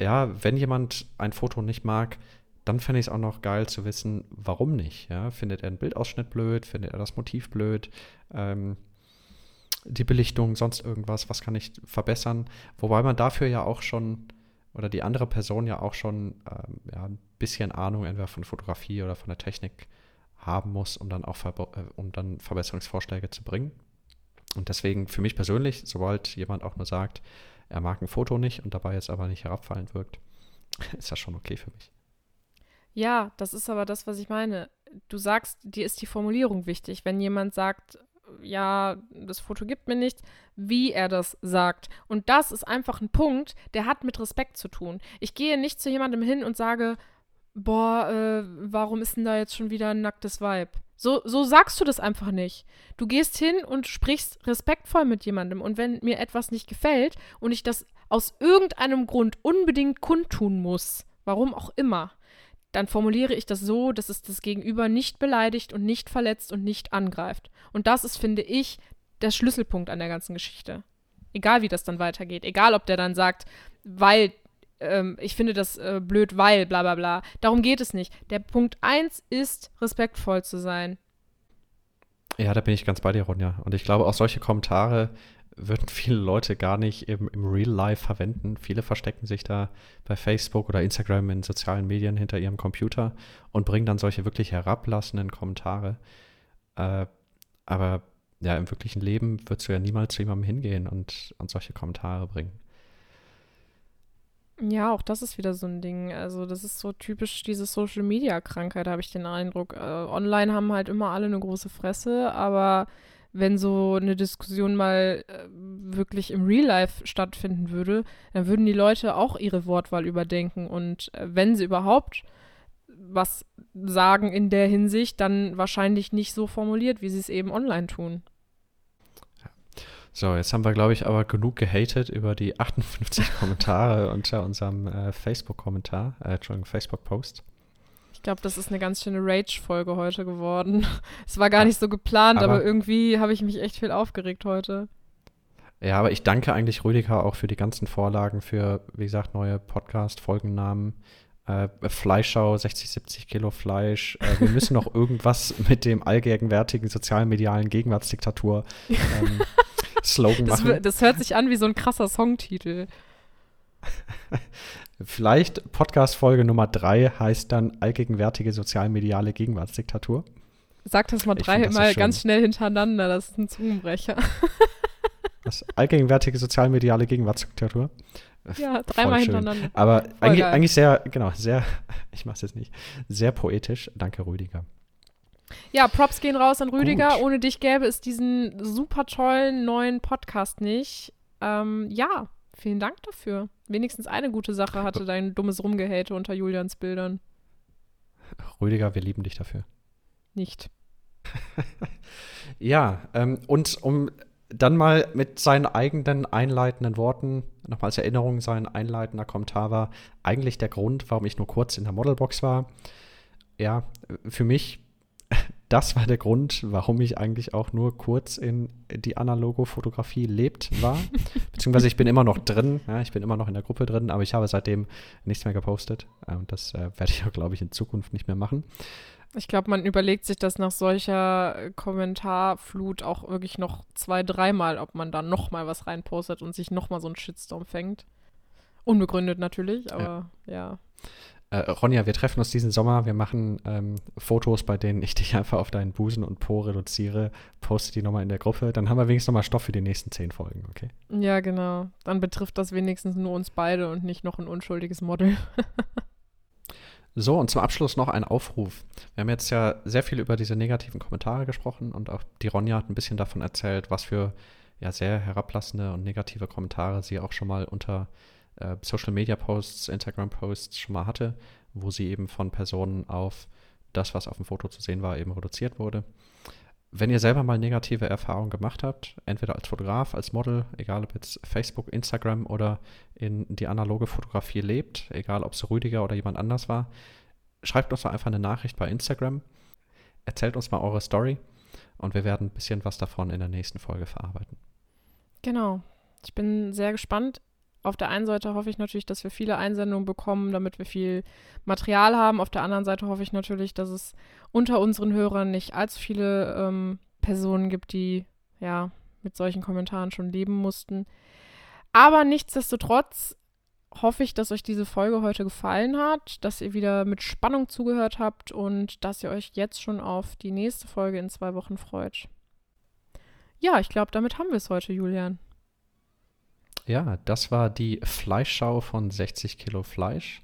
ja, wenn jemand ein Foto nicht mag, dann fände ich es auch noch geil zu wissen, warum nicht. Ja? Findet er einen Bildausschnitt blöd? Findet er das Motiv blöd? Ähm, die Belichtung, sonst irgendwas, was kann ich verbessern? Wobei man dafür ja auch schon, oder die andere Person ja auch schon ähm, ja, ein bisschen Ahnung entweder von Fotografie oder von der Technik haben muss, um dann auch äh, um dann Verbesserungsvorschläge zu bringen. Und deswegen für mich persönlich, sobald jemand auch nur sagt, er mag ein Foto nicht und dabei jetzt aber nicht herabfallend wirkt, ist das schon okay für mich. Ja, das ist aber das, was ich meine. Du sagst, dir ist die Formulierung wichtig. Wenn jemand sagt, ja, das Foto gibt mir nichts, wie er das sagt. Und das ist einfach ein Punkt, der hat mit Respekt zu tun. Ich gehe nicht zu jemandem hin und sage, boah, äh, warum ist denn da jetzt schon wieder ein nacktes Weib? So, so sagst du das einfach nicht. Du gehst hin und sprichst respektvoll mit jemandem. Und wenn mir etwas nicht gefällt und ich das aus irgendeinem Grund unbedingt kundtun muss, warum auch immer, dann formuliere ich das so, dass es das Gegenüber nicht beleidigt und nicht verletzt und nicht angreift. Und das ist, finde ich, der Schlüsselpunkt an der ganzen Geschichte. Egal wie das dann weitergeht. Egal, ob der dann sagt, weil ähm, ich finde das äh, blöd, weil, bla bla bla. Darum geht es nicht. Der Punkt 1 ist, respektvoll zu sein. Ja, da bin ich ganz bei dir, Ronja. Und ich glaube, auch solche Kommentare würden viele Leute gar nicht im, im Real Life verwenden. Viele verstecken sich da bei Facebook oder Instagram in sozialen Medien hinter ihrem Computer und bringen dann solche wirklich herablassenden Kommentare. Äh, aber ja, im wirklichen Leben würdest du ja niemals zu jemandem hingehen und, und solche Kommentare bringen. Ja, auch das ist wieder so ein Ding. Also, das ist so typisch diese Social-Media-Krankheit, habe ich den Eindruck. Äh, online haben halt immer alle eine große Fresse, aber wenn so eine Diskussion mal äh, wirklich im Real Life stattfinden würde, dann würden die Leute auch ihre Wortwahl überdenken. Und äh, wenn sie überhaupt was sagen in der Hinsicht, dann wahrscheinlich nicht so formuliert, wie sie es eben online tun. So, jetzt haben wir, glaube ich, aber genug gehatet über die 58 Kommentare unter unserem äh, Facebook-Kommentar, äh, Entschuldigung, Facebook-Post. Ich glaube, das ist eine ganz schöne Rage-Folge heute geworden. Es war gar nicht so geplant, aber, aber irgendwie habe ich mich echt viel aufgeregt heute. Ja, aber ich danke eigentlich Rüdiger auch für die ganzen Vorlagen für, wie gesagt, neue Podcast-Folgennamen. Äh, Fleischschau, 60, 70 Kilo Fleisch. Äh, wir müssen noch irgendwas mit dem allgegenwärtigen sozialmedialen Gegenwartsdiktatur ähm, Slogan das, machen. Das hört sich an wie so ein krasser Songtitel. Vielleicht Podcast-Folge Nummer drei heißt dann allgegenwärtige sozialmediale Gegenwartsdiktatur. Sag das mal dreimal ganz schnell hintereinander, das ist ein Zungenbrecher. Das allgegenwärtige sozialmediale Gegenwartsdiktatur. Ja, dreimal hintereinander. Aber eigentlich, eigentlich, sehr, genau, sehr, ich mach's jetzt nicht, sehr poetisch. Danke, Rüdiger. Ja, Props gehen raus an Rüdiger. Gut. Ohne dich gäbe es diesen super tollen neuen Podcast nicht. Ähm, ja, vielen Dank dafür. Wenigstens eine gute Sache hatte dein dummes Rumgehate unter Julians Bildern. Rüdiger, wir lieben dich dafür. Nicht. ja, ähm, und um dann mal mit seinen eigenen einleitenden Worten, nochmal als Erinnerung, sein einleitender Kommentar war eigentlich der Grund, warum ich nur kurz in der Modelbox war. Ja, für mich das war der Grund, warum ich eigentlich auch nur kurz in die analoge Fotografie lebt war. Beziehungsweise ich bin immer noch drin, ja, ich bin immer noch in der Gruppe drin, aber ich habe seitdem nichts mehr gepostet. Und das äh, werde ich auch, glaube ich, in Zukunft nicht mehr machen. Ich glaube, man überlegt sich das nach solcher Kommentarflut auch wirklich noch zwei, dreimal, ob man da nochmal was reinpostet und sich nochmal so einen Shitstorm fängt. Unbegründet natürlich, aber ja. ja äh, Ronja, wir treffen uns diesen Sommer, wir machen ähm, Fotos, bei denen ich dich einfach auf deinen Busen und Po reduziere, poste die nochmal in der Gruppe, dann haben wir wenigstens nochmal Stoff für die nächsten zehn Folgen, okay? Ja, genau. Dann betrifft das wenigstens nur uns beide und nicht noch ein unschuldiges Model. so, und zum Abschluss noch ein Aufruf. Wir haben jetzt ja sehr viel über diese negativen Kommentare gesprochen und auch die Ronja hat ein bisschen davon erzählt, was für ja sehr herablassende und negative Kommentare sie auch schon mal unter äh, Social Media Posts, Instagram Posts schon mal hatte, wo sie eben von Personen auf das, was auf dem Foto zu sehen war, eben reduziert wurde. Wenn ihr selber mal negative Erfahrungen gemacht habt, entweder als Fotograf, als Model, egal ob jetzt Facebook, Instagram oder in die analoge Fotografie lebt, egal ob es Rüdiger oder jemand anders war, schreibt uns doch einfach eine Nachricht bei Instagram, erzählt uns mal eure Story und wir werden ein bisschen was davon in der nächsten Folge verarbeiten. Genau. Ich bin sehr gespannt. Auf der einen Seite hoffe ich natürlich, dass wir viele Einsendungen bekommen, damit wir viel Material haben. Auf der anderen Seite hoffe ich natürlich, dass es unter unseren Hörern nicht allzu viele ähm, Personen gibt, die ja mit solchen Kommentaren schon leben mussten. Aber nichtsdestotrotz hoffe ich, dass euch diese Folge heute gefallen hat, dass ihr wieder mit Spannung zugehört habt und dass ihr euch jetzt schon auf die nächste Folge in zwei Wochen freut. Ja, ich glaube, damit haben wir es heute, Julian. Ja, das war die Fleischschau von 60 Kilo Fleisch.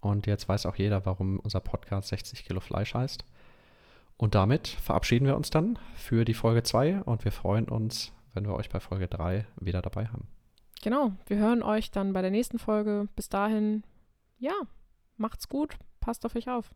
Und jetzt weiß auch jeder, warum unser Podcast 60 Kilo Fleisch heißt. Und damit verabschieden wir uns dann für die Folge 2 und wir freuen uns, wenn wir euch bei Folge 3 wieder dabei haben. Genau, wir hören euch dann bei der nächsten Folge. Bis dahin, ja, macht's gut, passt auf euch auf.